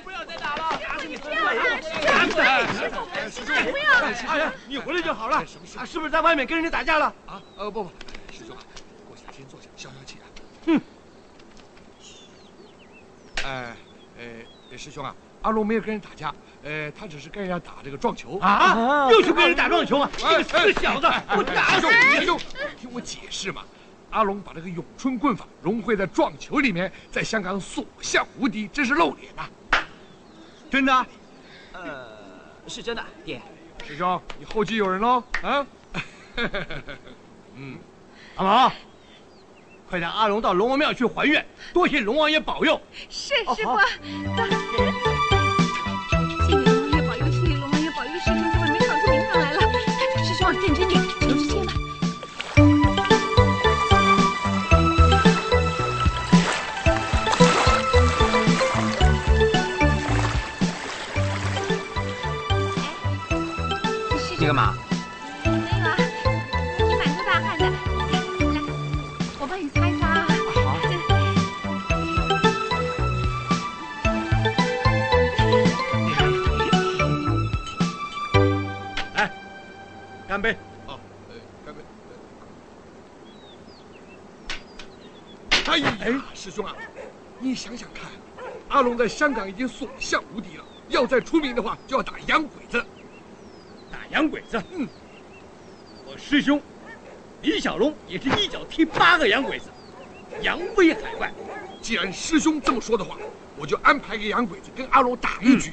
不要再打了。不要打，师傅，师傅，师傅不要。哎呀，你回来就好了。什么事？是不是在外面跟人家打架了？啊，呃，不不，师兄啊，过去先坐下，消消气啊。哼。哎，呃，师兄啊，阿龙没有跟人打架。呃，他只是跟人家打这个撞球啊，又去跟人打撞球啊！这个死小子，我打死你！师兄，听我解释嘛。阿龙把这个咏春棍法融汇在撞球里面，在香港所向无敌，真是露脸呐！真的？呃，是真的，爹。师兄，你后继有人喽？啊？嗯，阿毛，快带阿龙到龙王庙去还愿，多谢龙王爷保佑。是师傅。龙龙在香港已经所向无敌了，要再出名的话，就要打洋鬼子。打洋鬼子？嗯，我师兄李小龙也是一脚踢八个洋鬼子，扬威海外。既然师兄这么说的话，我就安排个洋鬼子跟阿龙打一局，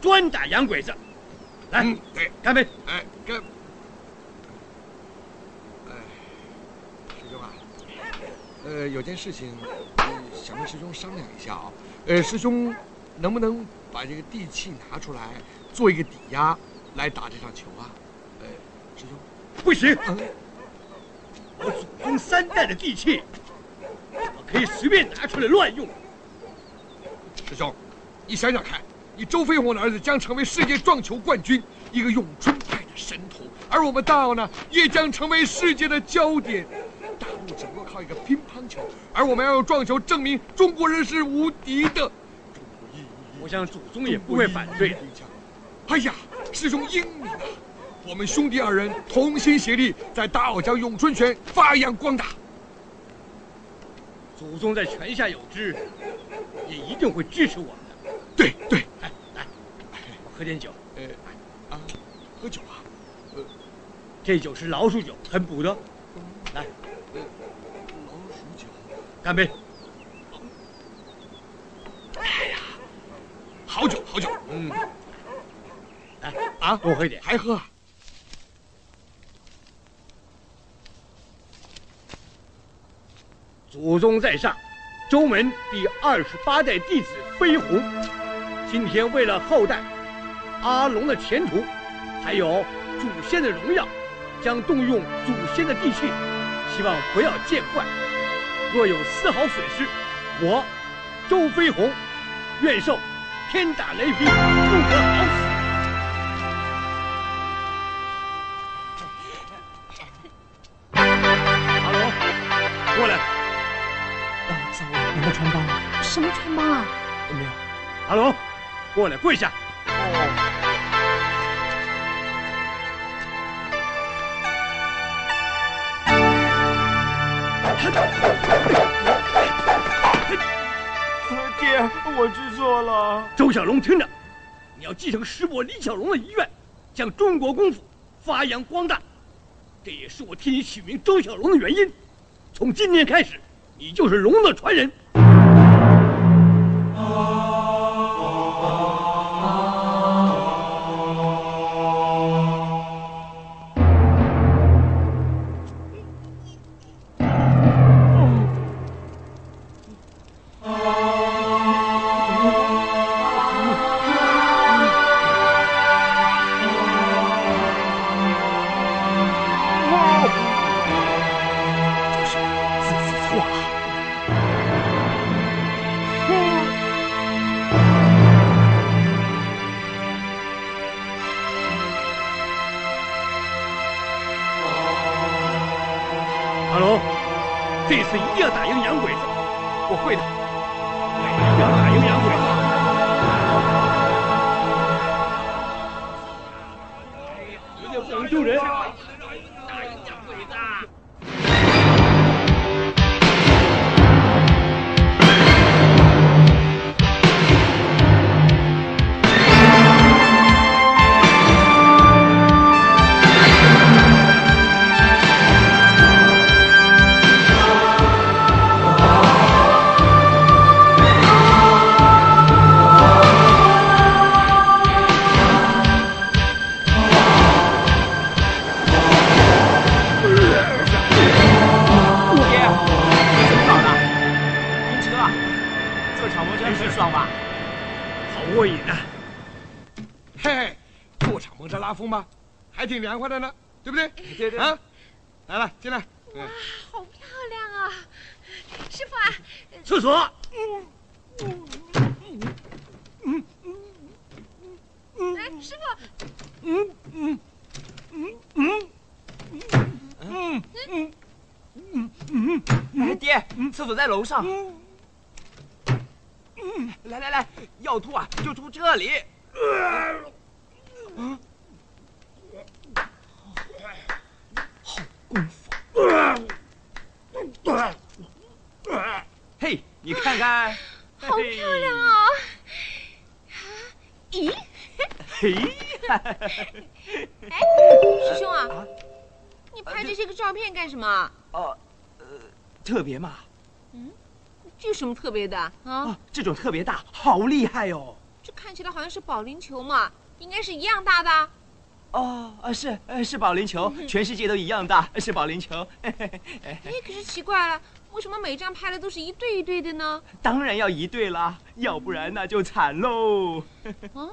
专打洋鬼子。来，对，干杯！哎，干！哎，师兄啊，呃，有件事情想跟师兄商量一下啊。呃，师兄能不能把这个地契拿出来做一个抵押？来打这场球啊！呃，师兄，不行，我祖宗三代的地契，怎么可以随便拿出来乱用？师兄，你想想看，你周飞鸿的儿子将成为世界撞球冠军，一个咏春派的神童，而我们大澳呢，也将成为世界的焦点。大陆只不过靠一个乒乓球，而我们要用撞球证明中国人是无敌的。我想祖宗也不会反对。哎呀！师兄英明啊！我们兄弟二人同心协力，在大澳将咏春拳发扬光大。祖宗在泉下有知，也一定会支持我们的。对对，来来，我喝点酒。呃，啊，喝酒啊？呃，这酒是老鼠酒，很补的。来，呃，老鼠酒，干杯！哎呀，好酒好酒，嗯。来啊，多喝一点，还喝？祖宗在上，周门第二十八代弟子飞鸿，今天为了后代阿龙的前途，还有祖先的荣耀，将动用祖先的地气，希望不要见怪。若有丝毫损失，我周飞鸿愿受天打雷劈，不得好死。阿龙过来！啊，三位，你的穿帮？什么穿帮啊？没有。阿龙，过来跪下。爹，我知错了。周小龙，听着，你要继承师伯李小龙的遗愿，将中国功夫发扬光大，这也是我替你取名周小龙的原因。从今天开始，你就是龙的传人。凉快的呢，对不对？对对啊，来了，进来。哇，好漂亮啊！师傅啊，厕所。来，师傅，嗯嗯嗯嗯嗯嗯嗯嗯哎，爹，厕所在楼上。来来来，要吐啊就吐这里。嗯，好功夫。嘿，你好漂亮啊！咦？嘿，哎，师兄啊，你拍这些个照片干什么？哦，呃，特别嘛。嗯，这有什么特别的啊？啊，这种特别大，好厉害哦。这看起来好像是保龄球嘛，应该是一样大的。哦，啊是，呃是保龄球，全世界都一样大，是保龄球。哎，可是奇怪了，为什么每张拍的都是一对一对的呢？当然要一对啦，要不然那就惨喽。啊？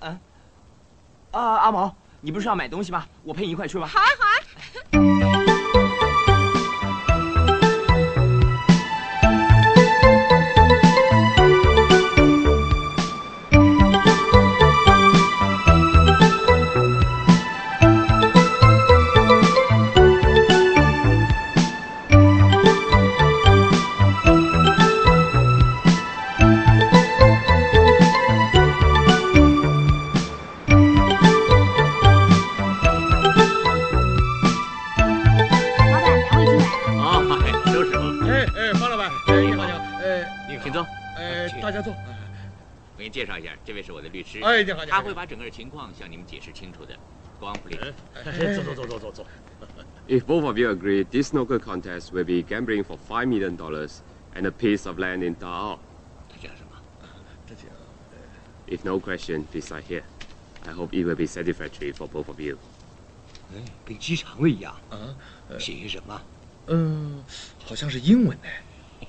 啊？啊，阿毛，你不是要买东西吗？我陪你一块去吧。好啊，好啊。啊，介绍一下，这位是我的律师。哎你好你好他会把整个情况向你们解释清楚的。On, please. 哎，坐坐坐坐坐坐。If both of you agree, this snooker contest will be gambling for five million dollars and a piece of land in Dao. 他讲什么？这讲。If no question, decide here. I hope it will be satisfactory for both of you. 哎，跟机场的一样啊。写些什么？嗯，好像是英文呢。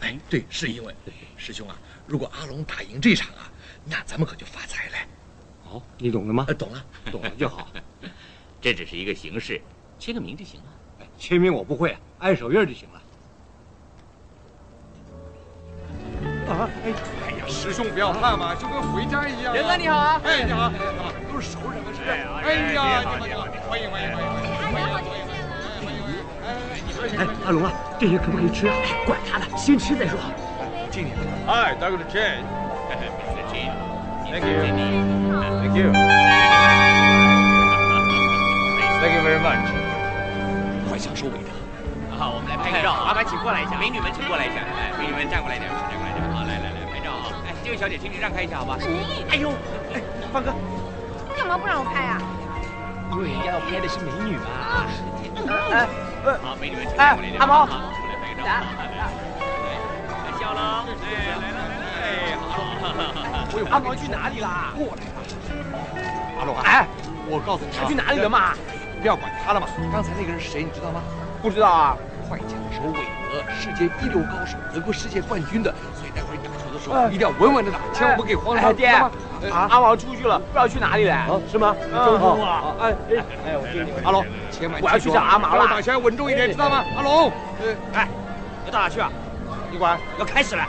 哎，对，是英文。师兄啊，如果阿龙打赢这场啊，那咱们可就发财了。哦，你懂了吗？懂了，懂了就好。这只是一个形式，签个名就行了。哎，签名我不会，按手印就行了。啊，哎，哎呀，师兄不要怕嘛，就跟回家一样。仁哥你好啊！哎，你好，都是熟人嘛，是不是？哎呀，你好，你好，欢迎欢迎欢迎欢迎欢迎欢迎！哎，阿龙啊，这些可不可以吃啊？管他的，先吃再说。敬你。Hi, Dr. Chen. Mr. Chen. Thank you. Thank you. Thank you very much. 快枪收尾的。好，我们来拍个照。麻烦请过来一下，美女们请过来一下。哎，美女们站过来点，站过来点。好，来来来，拍照啊！哎，这位小姐，请你让开一下，好吧？哎呦，哎，方哥，干嘛不让我拍啊？因为要拍的是美女嘛。哎，好，美女们请站过来一点。阿毛，好，我们来拍个照。好。阿毛去哪里啦？过来吧。阿龙啊，哎，我告诉你，他去哪里了嘛？不要管他了嘛。刚才那个人是谁，你知道吗？不知道啊。快枪手韦德，世界一流高手，得过世界冠军的，所以待会儿打球的时候一定要稳稳的打，千万不给慌了。爹，啊，阿毛出去了，不知道去哪里了，是吗？周公啊，哎哎哎，我听你阿龙，千万我要去找阿毛了，打球要稳重一点，知道吗？阿龙，哎，要到哪去啊？你管，要开始了。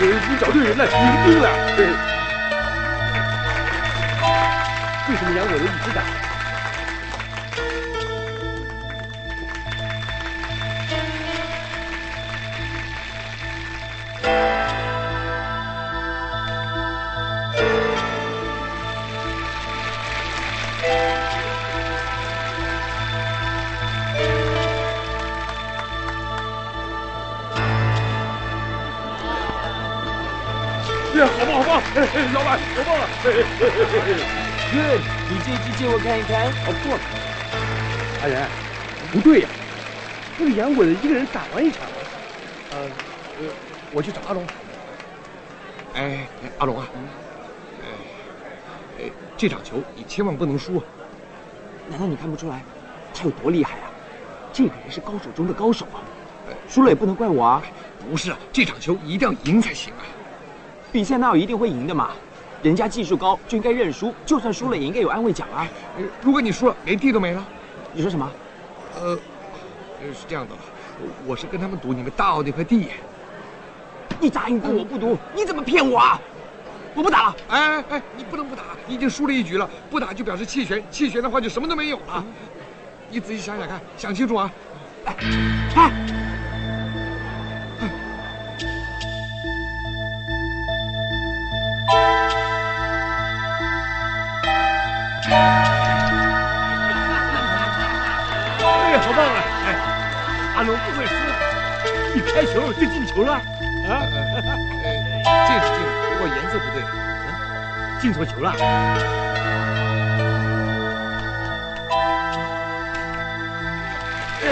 你找对人了，你定了。为什么杨伟的一直打？哎哎，老板，好棒啊！哎哎哎哎哎 Good，你这支借我看一看。好不错。阿仁，不对呀，那个杨伟的一个人打完一场。呃，呃，我去找阿龙。哎，哎阿龙啊，哎，哎，这场球你千万不能输啊！难道你看不出来他有多厉害啊？这个人是高手中的高手啊！输了也不能怪我啊！不是啊，这场球一定要赢才行啊！比赛那有一定会赢的嘛？人家技术高就应该认输，就算输了也应该有安慰奖啊！如果你输了，连地都没了。你说什么？呃，是这样的，我是跟他们赌你们大澳那块地。你答应过我不赌，你怎么骗我啊？我不打了！哎哎哎，你不能不打，你已经输了一局了，不打就表示弃权，弃权的话就什么都没有了。你仔细想想看，想清楚啊！哎哎。哎，开球就进球了。啊，进是进了，不过颜色不对，进错球了。哎，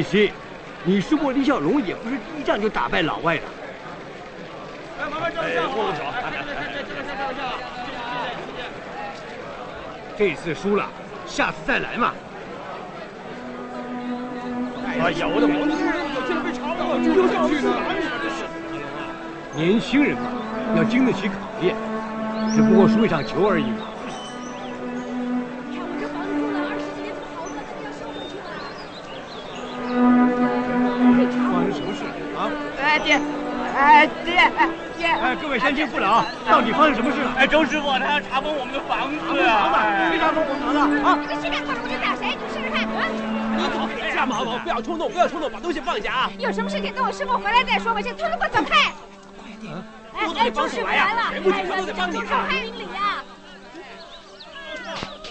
不用灰心，你输过李小龙也不是第一仗就打败老外的。哎，麻烦照哎相，握个手来，这次输了，下次再来嘛。哎呀，我的毛巾竟然被查到了，丢下去哪里了？这是。年轻人嘛，要经得起考验，只不过输一场球而已位乡亲父老，到底发生什么事了？哎，周师傅，他要查封我们的房子房子谁查封我们房子啊？这个随便看着我就打谁，你试试看。你好，下马好不要冲动，不要冲动，把东西放下啊！有什么事情等我师傅回来再说吧，先通通给我走开！哎哎，周师傅来了，全部全部都得帮你走开！明理呀！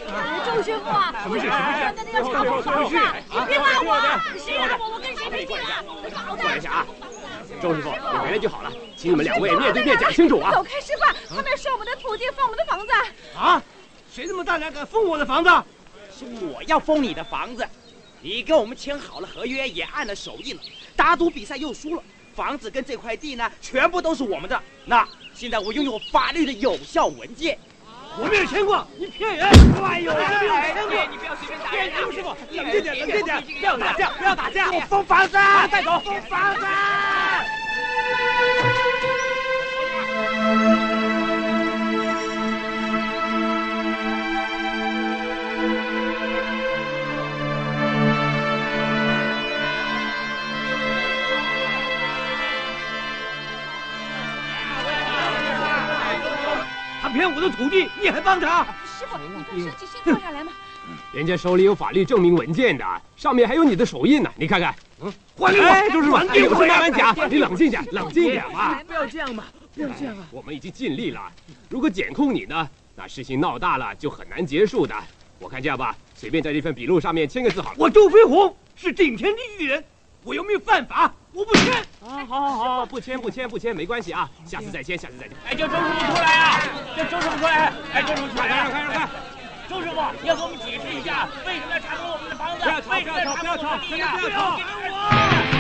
哎，周师傅啊，什么事？什么事？那个要查封房子，你别拉我，谁打我？我跟谁没劲啊？好的。周师傅，你回来就好了，请你们两位面对面讲清楚啊！走开，师傅，他们要收我们的土地，封我们的房子。啊？谁这么大胆敢封我的房子？是我要封你的房子，你跟我们签好了合约，也按了手印了，打赌比赛又输了，房子跟这块地呢，全部都是我们的。那现在我拥有法律的有效文件，我没有牵过，你骗人！哎呦，我没有牵过，你不要随便打人！师傅，冷静点，冷静点，不要打架，不要打架！我封房子，带走，封房子。我的徒弟，你还帮他？师傅，你不要生气，先放下来嘛。人家手里有法律证明文件的，上面还有你的手印呢，你看看。嗯，还给我！哎，周师傅，还给我有事慢慢讲，你冷静点，冷静点嘛。不要这样嘛，不要这样啊！我们已经尽力了，如果检控你呢，那事情闹大了就很难结束的。我看这样吧，随便在这份笔录上面签个字好了。我周飞鸿是顶天立地人，我又没有犯法？我不签。啊，好好好，不签不签不签，没关系啊，下次再签，下次再签。哎，叫周师傅出来啊！叫周师傅出来！哎，周师傅出来！快快快快！周师傅，你要给我们解释一下，为什么要查封我们的房子？不要吵，不要吵，不要吵，不要不要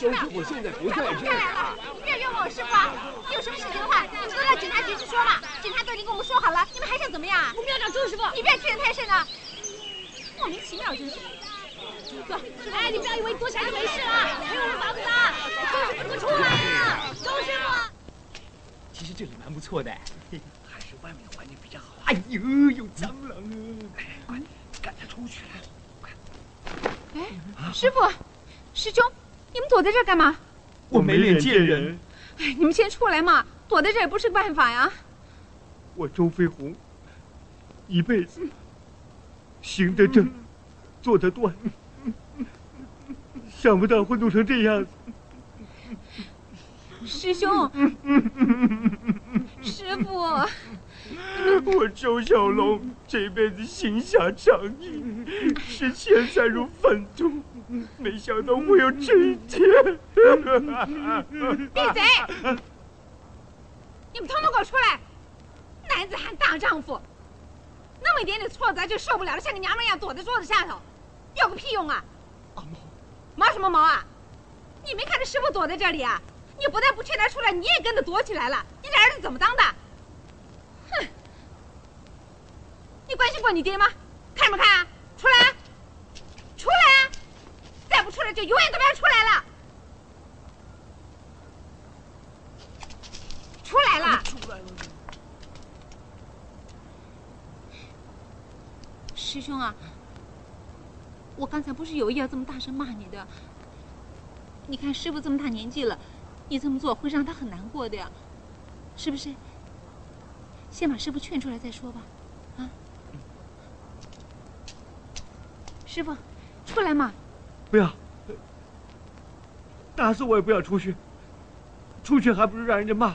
周师傅现在不在这儿啊。你不要冤枉我师傅啊！你有什么事情的话，你就到警察局去说嘛。警察都已经跟我们说好了，你们还想怎么样啊？我们要找周师傅。你不要欺人太甚了，莫名其妙真是。走，哎，你不要以为躲起来就没事了，没有我们房子呢。周师傅，你出来呀！周师傅。其实这里蛮不错的，还是外面的环境比较好。哎呦，有蟑螂啊！哎，快赶他出去！哎，师傅，师兄，你们躲在这儿干嘛？我没脸见人。哎，你们先出来嘛，躲在这儿也不是个办法呀。我周飞鸿，一辈子行得正，坐得端，想不到会弄成这样子。师兄，师傅，我周小龙这辈子行侠仗义，视钱财如粪土，没想到会有这一天。闭嘴！你们通通给我出来！男子汉大丈夫，那么一点点挫折就受不了了，像个娘们一样躲在桌子下头，有个屁用啊！阿毛，毛什么毛啊？你没看着师傅躲在这里啊？你不但不劝他出来，你也跟着躲起来了，你这儿子怎么当的？哼！你关心过你爹吗？看什么看啊？出来啊！出来啊！再不出来就永远都不要出来了！出来了！出来了！师兄啊，我刚才不是有意要这么大声骂你的。你看师傅这么大年纪了，你这么做会让他很难过的呀，是不是？先把师傅劝出来再说吧，啊？师傅，出来嘛！不要，打死我也不要出去。出去还不是让人家骂？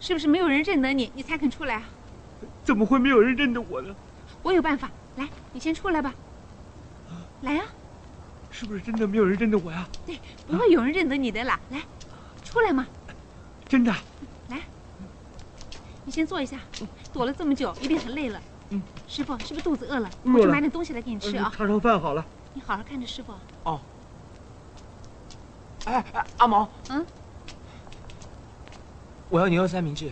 是不是没有人认得你，你才肯出来啊？怎么会没有人认得我呢？我有办法，来，你先出来吧。来啊、是不是真的没有人认得我呀？对，不会有人认得你的啦。来，出来嘛！真的？来，你先坐一下，躲了这么久，一定很累了。嗯，师傅是不是肚子饿了？饿了我去买点东西来给你吃啊。尝尝饭好了。你好好看着师傅。哦。哎哎，阿毛，嗯，我要牛肉三明治。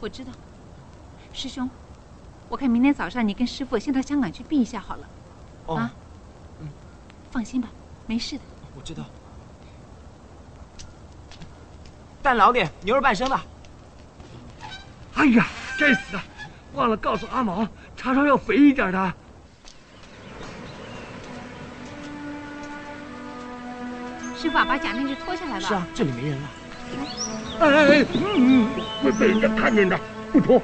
我知道。师兄，我看明天早上你跟师傅先到香港去避一下好了。哦。啊。放心吧，没事的。我知道。蛋老点，牛肉半生的。哎呀，该死的，忘了告诉阿毛，叉烧要肥一点的。师傅啊，把假面具脱下来吧。是啊，这里没人了。哎哎哎，嗯，会被人家看见的，不脱。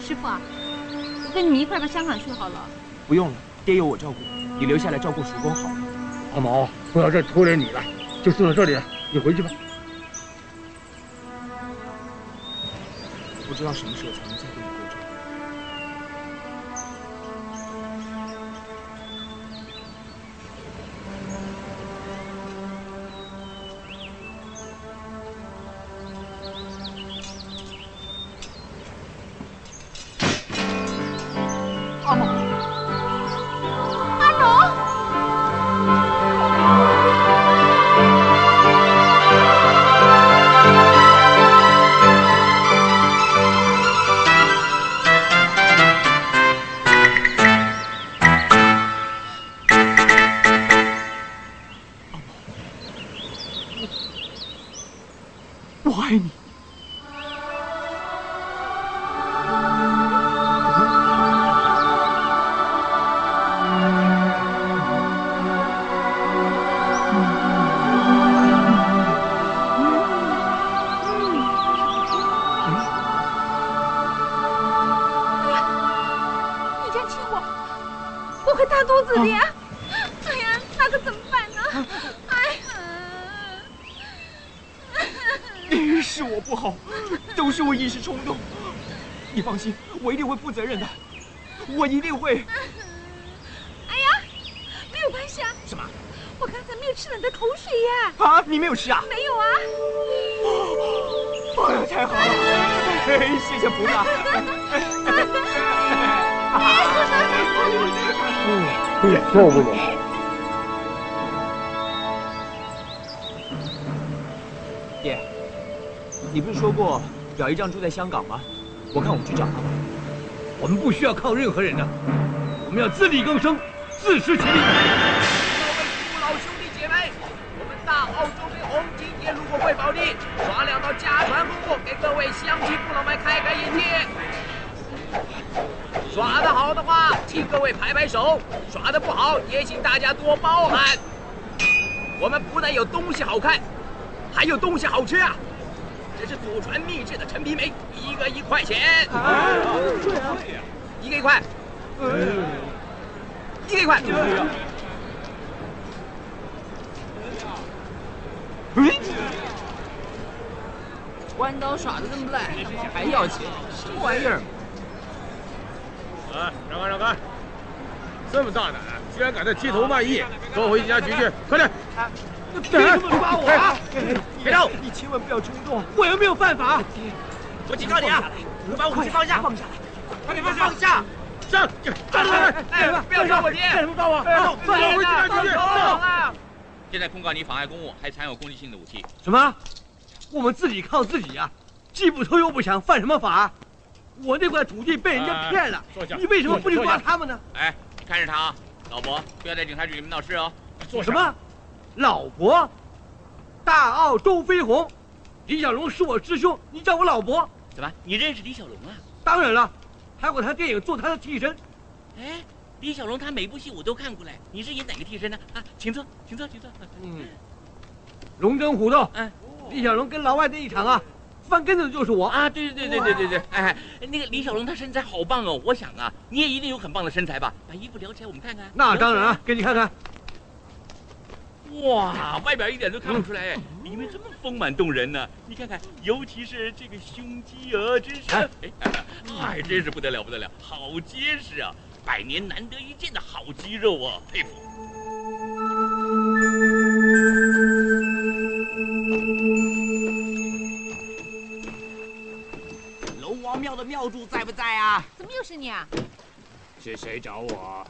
师傅啊，我跟你们一块儿到香港去好了。不用了，爹有我照顾，你留下来照顾叔公好了。阿毛，不要再拖累你了，就送到这里了，你回去吧。不知道什么时候才责任的，我一定会。哎呀，没有关系啊。什么？我刚才没有吃了你的口水呀。啊，你没有吃啊？没有啊。哎呀，太好了！哎，谢谢菩萨。也受不了。爹，你不是说过表姨丈住在香港吗？我看我们去找他吧。我们不需要靠任何人的，我们要自力更生，自食其力。各位父老兄弟姐妹，我们大澳周飞鸿今天如果会宝地，耍两道家传功夫，给各位乡亲父老们开开眼界。耍得好的话，请各位拍拍手；耍得不好，也请大家多包涵。我们不但有东西好看，还有东西好吃啊！这是祖传秘制的陈皮梅，一个一块钱。对啊，一个一块，一个一块。嗯，弯刀耍的这么烂，还要钱，什么玩意儿？来，让开让开！这么大胆，居然敢在街头卖艺，跟我回警察局去，快点！凭什么抓我啊？别动！你千万不要冲动，我又没有犯法。我警告你啊！你把武器放下！放下来！快点放下！上！站住！哎，不要抓我爹！干什么抓我？放我回警察局去！走！现在控告你妨碍公务，还藏有攻击性的武器。什么？我们自己靠自己啊，既不偷又不抢，犯什么法？我那块土地被人家骗了，你为什么不去抓他们呢？哎，你看着他啊，老伯，不要在警察局里面闹事哦。做什么？老伯？大澳周飞鸿，李小龙是我师兄，你叫我老伯？怎么？你认识李小龙啊？当然了，拍过他电影，做他的替身。哎，李小龙他每部戏我都看过嘞。你是演哪个替身呢？啊，请坐，请坐，请坐。嗯，龙争虎斗。嗯，李小龙跟老外那一场啊，翻跟头就是我啊！对对对对对对对，哎，那个李小龙他身材好棒哦，我想啊，你也一定有很棒的身材吧？把衣服撩起来，我们看看。那当然啊，给你看看。哇，外表一点都看不出来，里面这么丰满动人呢！你看看，尤其是这个胸肌啊，真是，哎，哎，真是不得了不得了，好结实啊，百年难得一见的好肌肉啊，佩服。龙王庙的庙祝在不在啊？怎么又是你啊？是谁找我？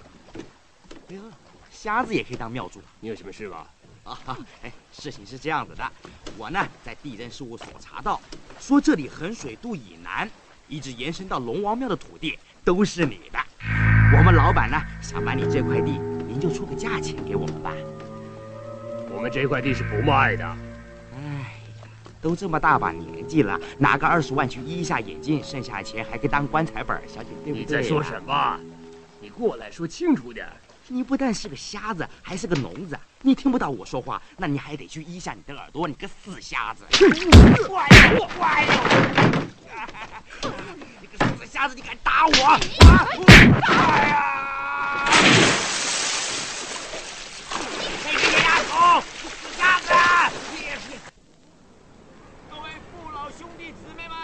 哎呀，瞎子也可以当庙祝。你有什么事吗？啊，哎，事情是这样子的，我呢在地震事务所查到，说这里衡水渡以南，一直延伸到龙王庙的土地都是你的。我们老板呢想买你这块地，您就出个价钱给我们吧。我们这块地是不卖的。哎，都这么大把年纪了，拿个二十万去医一下眼睛，剩下的钱还可以当棺材本，小姐对不对？你在说什么？你过来说清楚点。你不但是个瞎子，还是个聋子，你听不到我说话，那你还得去医一下你的耳朵，你个死瞎子！你个死瞎子，你敢打我？啊！哎呀！你这个丫头，死瞎子！各位父老兄弟姊妹们，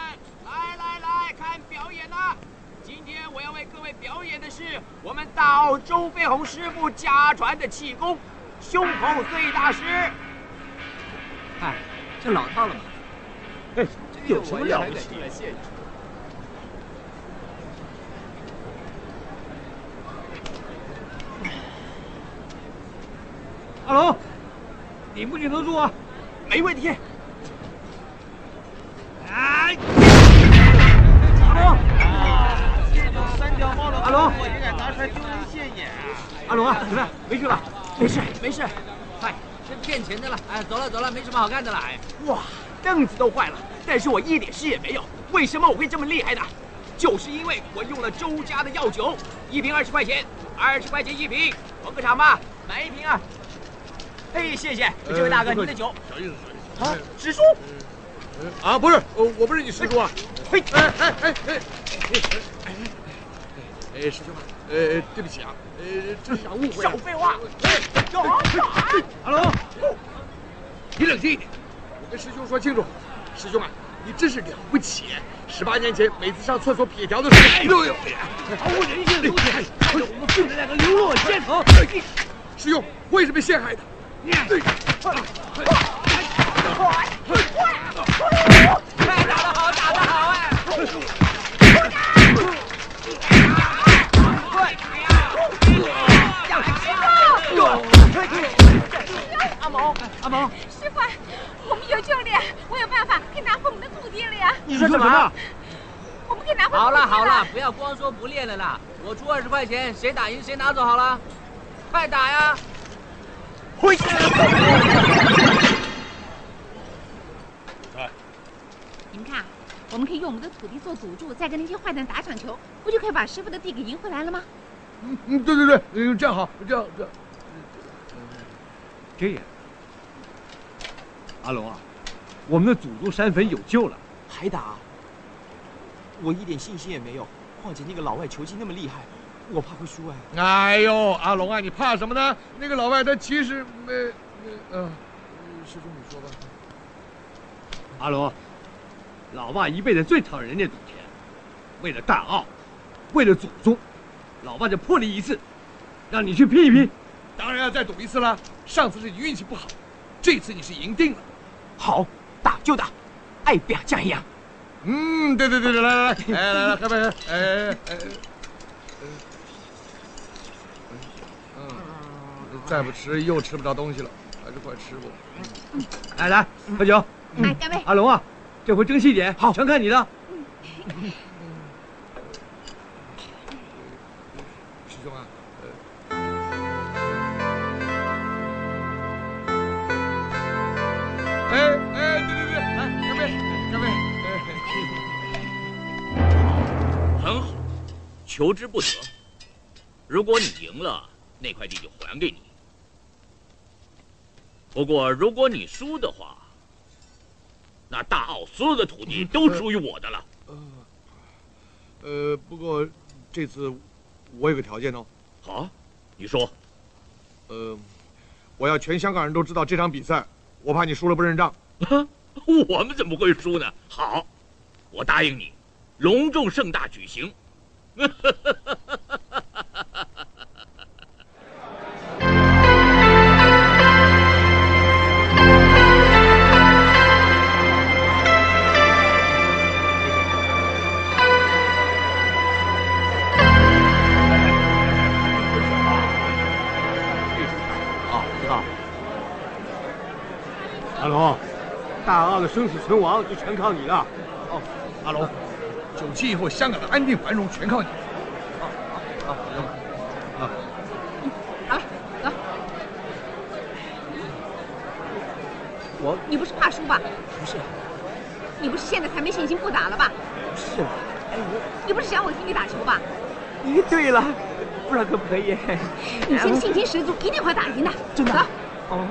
来来来看表演啦！今天我要为各位表演的是我们大澳周飞鸿师傅家传的气功——胸口碎大石。哎，这老套了嘛。哎，有什么了不起？阿龙，顶不顶得住啊？没问题。哎！阿龙，三脚猫的阿龙我也敢拿出来丢人现眼啊！阿龙啊，怎么样？没事吧？没事，没事。嗨，是骗钱的了。哎，走了走了，没什么好看的了。哎，哇，凳子都坏了，但是我一点事也没有。为什么我会这么厉害的？就是因为我用了周家的药酒，一瓶二十块钱，二十块钱一瓶，捧个场吧，买一瓶啊！嘿，谢谢，这位大哥，您的酒。小意思，小意思。啊，师叔。啊，不是，我我不是你师叔啊。嘿，哎哎哎哎哎哎，师兄啊，呃，对不起啊，这是误会。少废话。阿龙，你冷静一点，我跟师兄说清楚。师兄啊，你真是了不起！十八年前，每次上厕所撇条的时候，哎呦呦，毫无人性的东西，害得我们父子两个流落街头。师兄，我也是被陷害的。你，快，快，快，打得好，打得好，哎！阿毛，阿毛，师傅，我们有救了，我有办法可以拿回我们的土地了呀！你说什么？我们可以拿回好了好了，不要光说不练了啦！我出二十块钱，谁打赢谁拿走好了，快打呀！回。你们看，我们可以用我们的土地做赌注，再跟那些坏蛋打场球，不就可以把师傅的地给赢回来了吗？嗯嗯，对对对，嗯，这样好，这样这样。这样，阿龙啊，我们的祖宗山坟有救了，还打？我一点信心也没有，况且那个老外球技那么厉害，我怕会输哎。哎呦，阿龙啊，你怕什么呢？那个老外他其实没，嗯，师兄你说吧。阿龙，老爸一辈子最讨厌人家赌钱，为了大奥，为了祖宗，老爸就破例一次，让你去拼一拼。当然要再赌一次了。上次是你运气不好，这次你是赢定了。好，打就打，爱表酱一样。嗯，对对对对，来来 来，来来来，喝杯！哎哎哎，嗯，再不吃又吃不着东西了，还是快吃吧。来来，喝酒。来干杯！阿龙啊，这回争气点，好，全看你的。哎哎，对对对，来干杯，干杯！很好，求之不得。如果你赢了，那块地就还给你。不过如果你输的话，那大澳所有的土地都属于我的了。呃，不过这次我有个条件哦。好，你说。呃，我要全香港人都知道这场比赛。我怕你输了不认账，我们怎么会输呢？好，我答应你，隆重盛大举行。大澳的生死存亡就全靠你了。哦，阿龙，九七以后香港的安定繁荣全靠你。啊啊啊！啊，好了，走。我，你不是怕输吧？不是。你不是现在才没信心不打了吧？不是。哎我。你不是想我替你打球吧？咦，对了，不知道可不可以？你现在信心十足，一定会打赢的。真的。走。哦。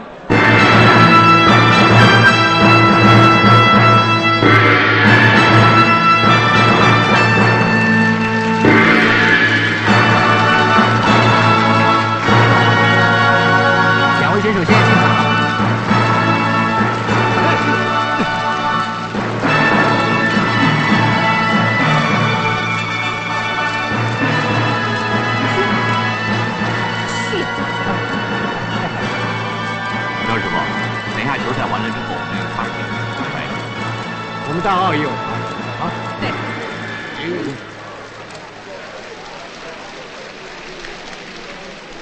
大奥也有啊。对。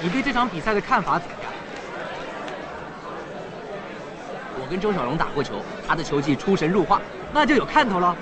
你对这场比赛的看法怎么样？我跟周小龙打过球，他的球技出神入化，那就有看头了。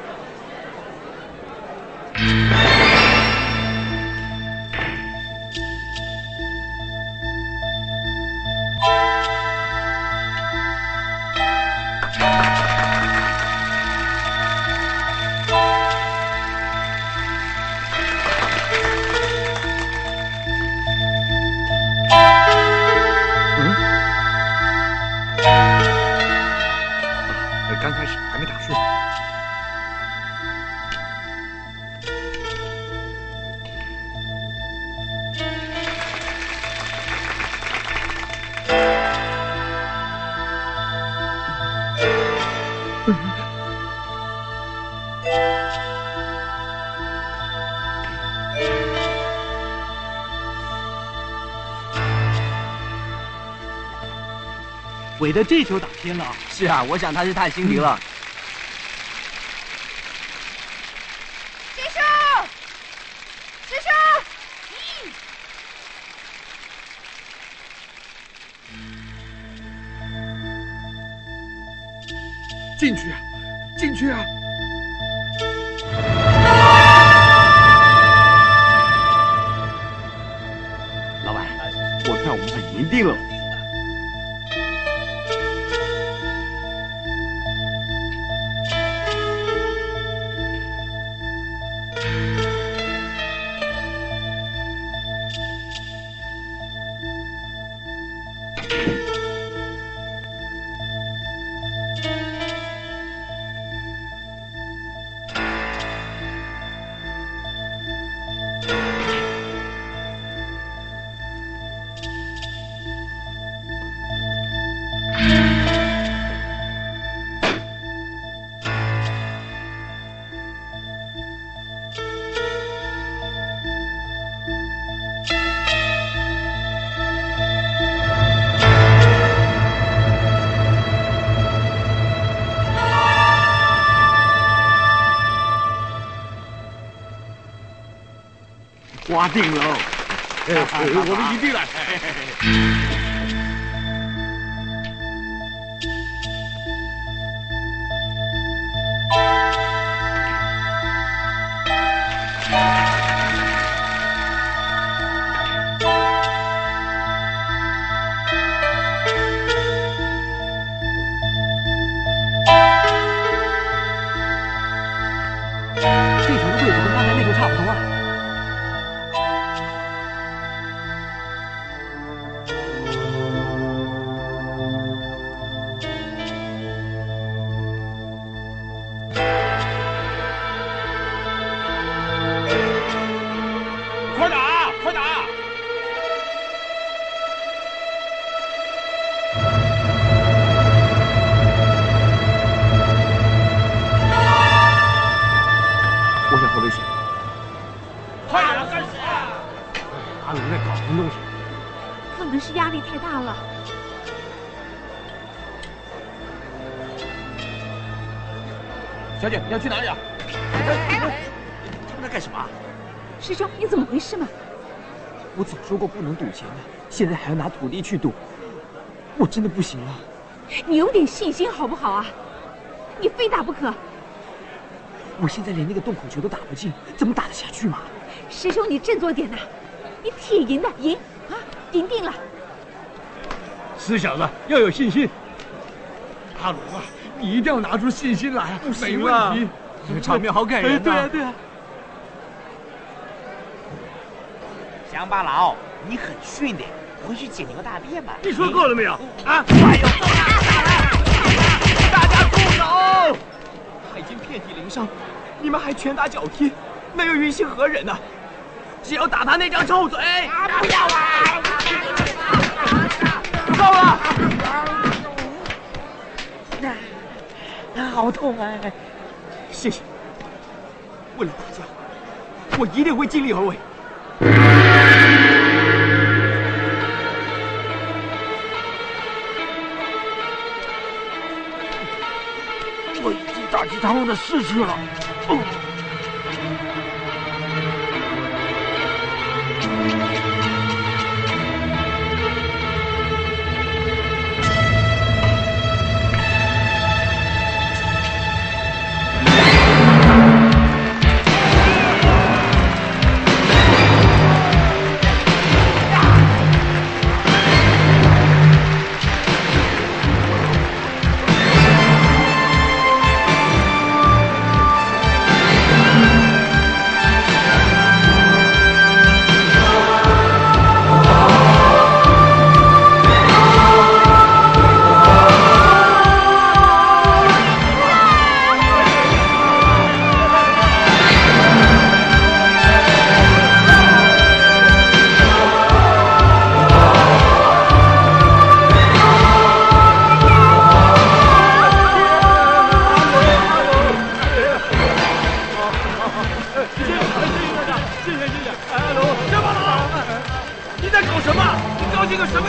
韦德这球打偏了。是啊，我想他是太心急了。师兄，师兄，进去啊，进去啊！老板，我看我们快赢定了。定了，哎，我们一定了。要去哪里啊？他们在干什么？师兄，你怎么回事嘛？我早说过不能赌钱的，现在还要拿土地去赌，我真的不行了。你有点信心好不好啊？你非打不可。我现在连那个洞口球都打不进，怎么打得下去嘛？师兄，你振作点呐，你铁赢的，赢啊，赢定了。死小子要有信心。阿龙啊，你一定要拿出信心来，没行了问题。这个场面好感人呐哎对啊，对啊。乡巴佬，你很逊的，回去捡牛大便吧。你说够了没有？啊！哎呦，大家住手！他已经遍体鳞伤，你们还拳打脚踢，那又于心何忍呢？只要打他那张臭嘴！不要啊！够了！好痛啊！谢谢。为了大家，我一定会尽力而为。我已经打击他们的士气了。哦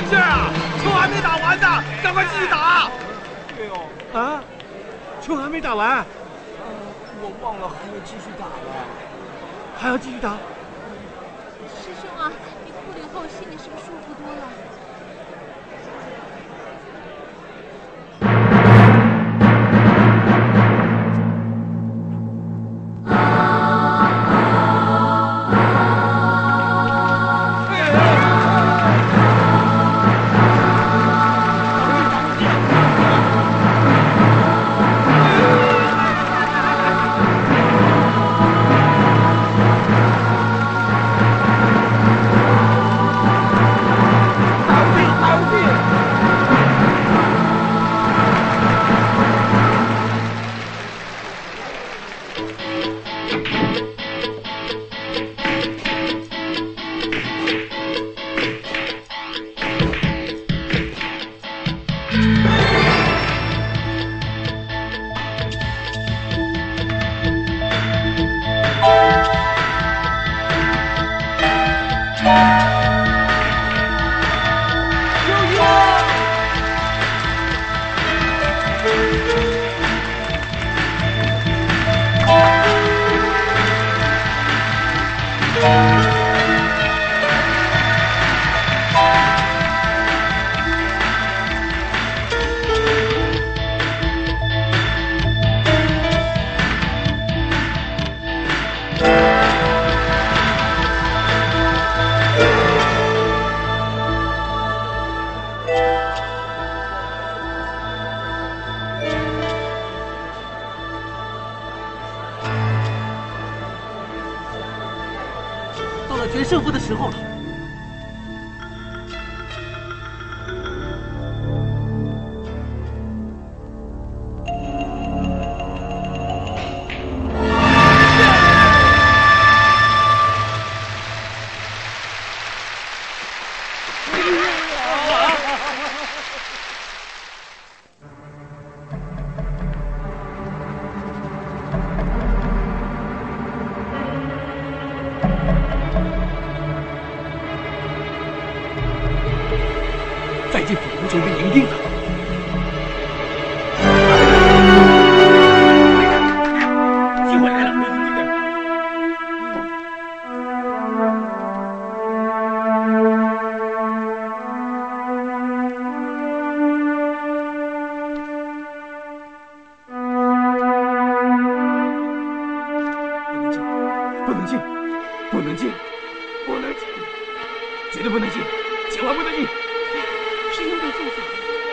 是啊，球还没打完呢，赶快继续打。对哦，啊，球还没打完。我忘了，还要继续打了。还要继续打。师兄啊，你哭了以后，心里是不是舒服多了？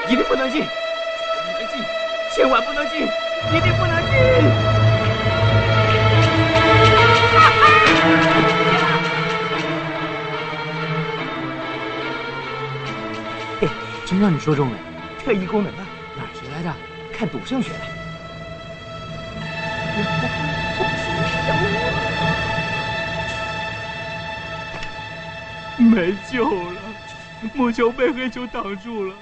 一定不能进，不能进，千万不能进，一定不能进。嘿，真让你说中了，特异功能啊，哪儿学来的？看赌圣学的。没救了，木球被黑球挡住了。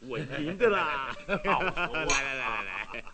我赢的啦！来来来来来。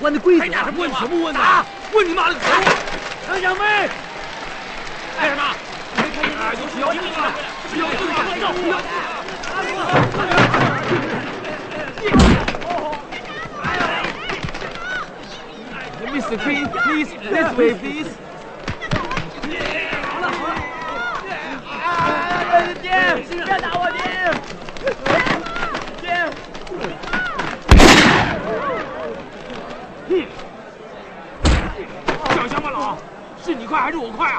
关的规则。问什么问呢？问你妈的！张小飞，干什么？没看见啊？有有有有有有有 Mr. King, please, this way, please. 爹，不要打我，爹！爹！哼！小乡巴佬，是我快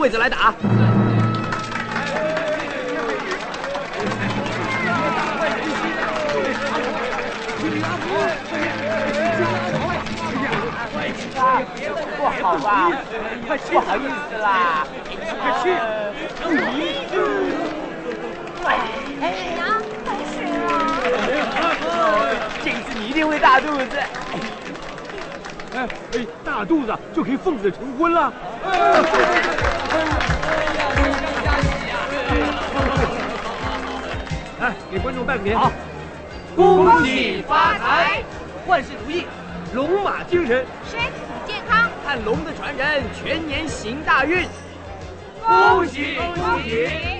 惠子来打。不好吧？快去，不好意思啦，快去。哎呀，开始了！这次你一定会大肚子。哎哎，大肚子就可以奉子成婚了。哎，给观众拜个年。好，恭喜发财，万事如意，龙马精神，身体健康，看龙的传人全年行大运。恭喜恭喜！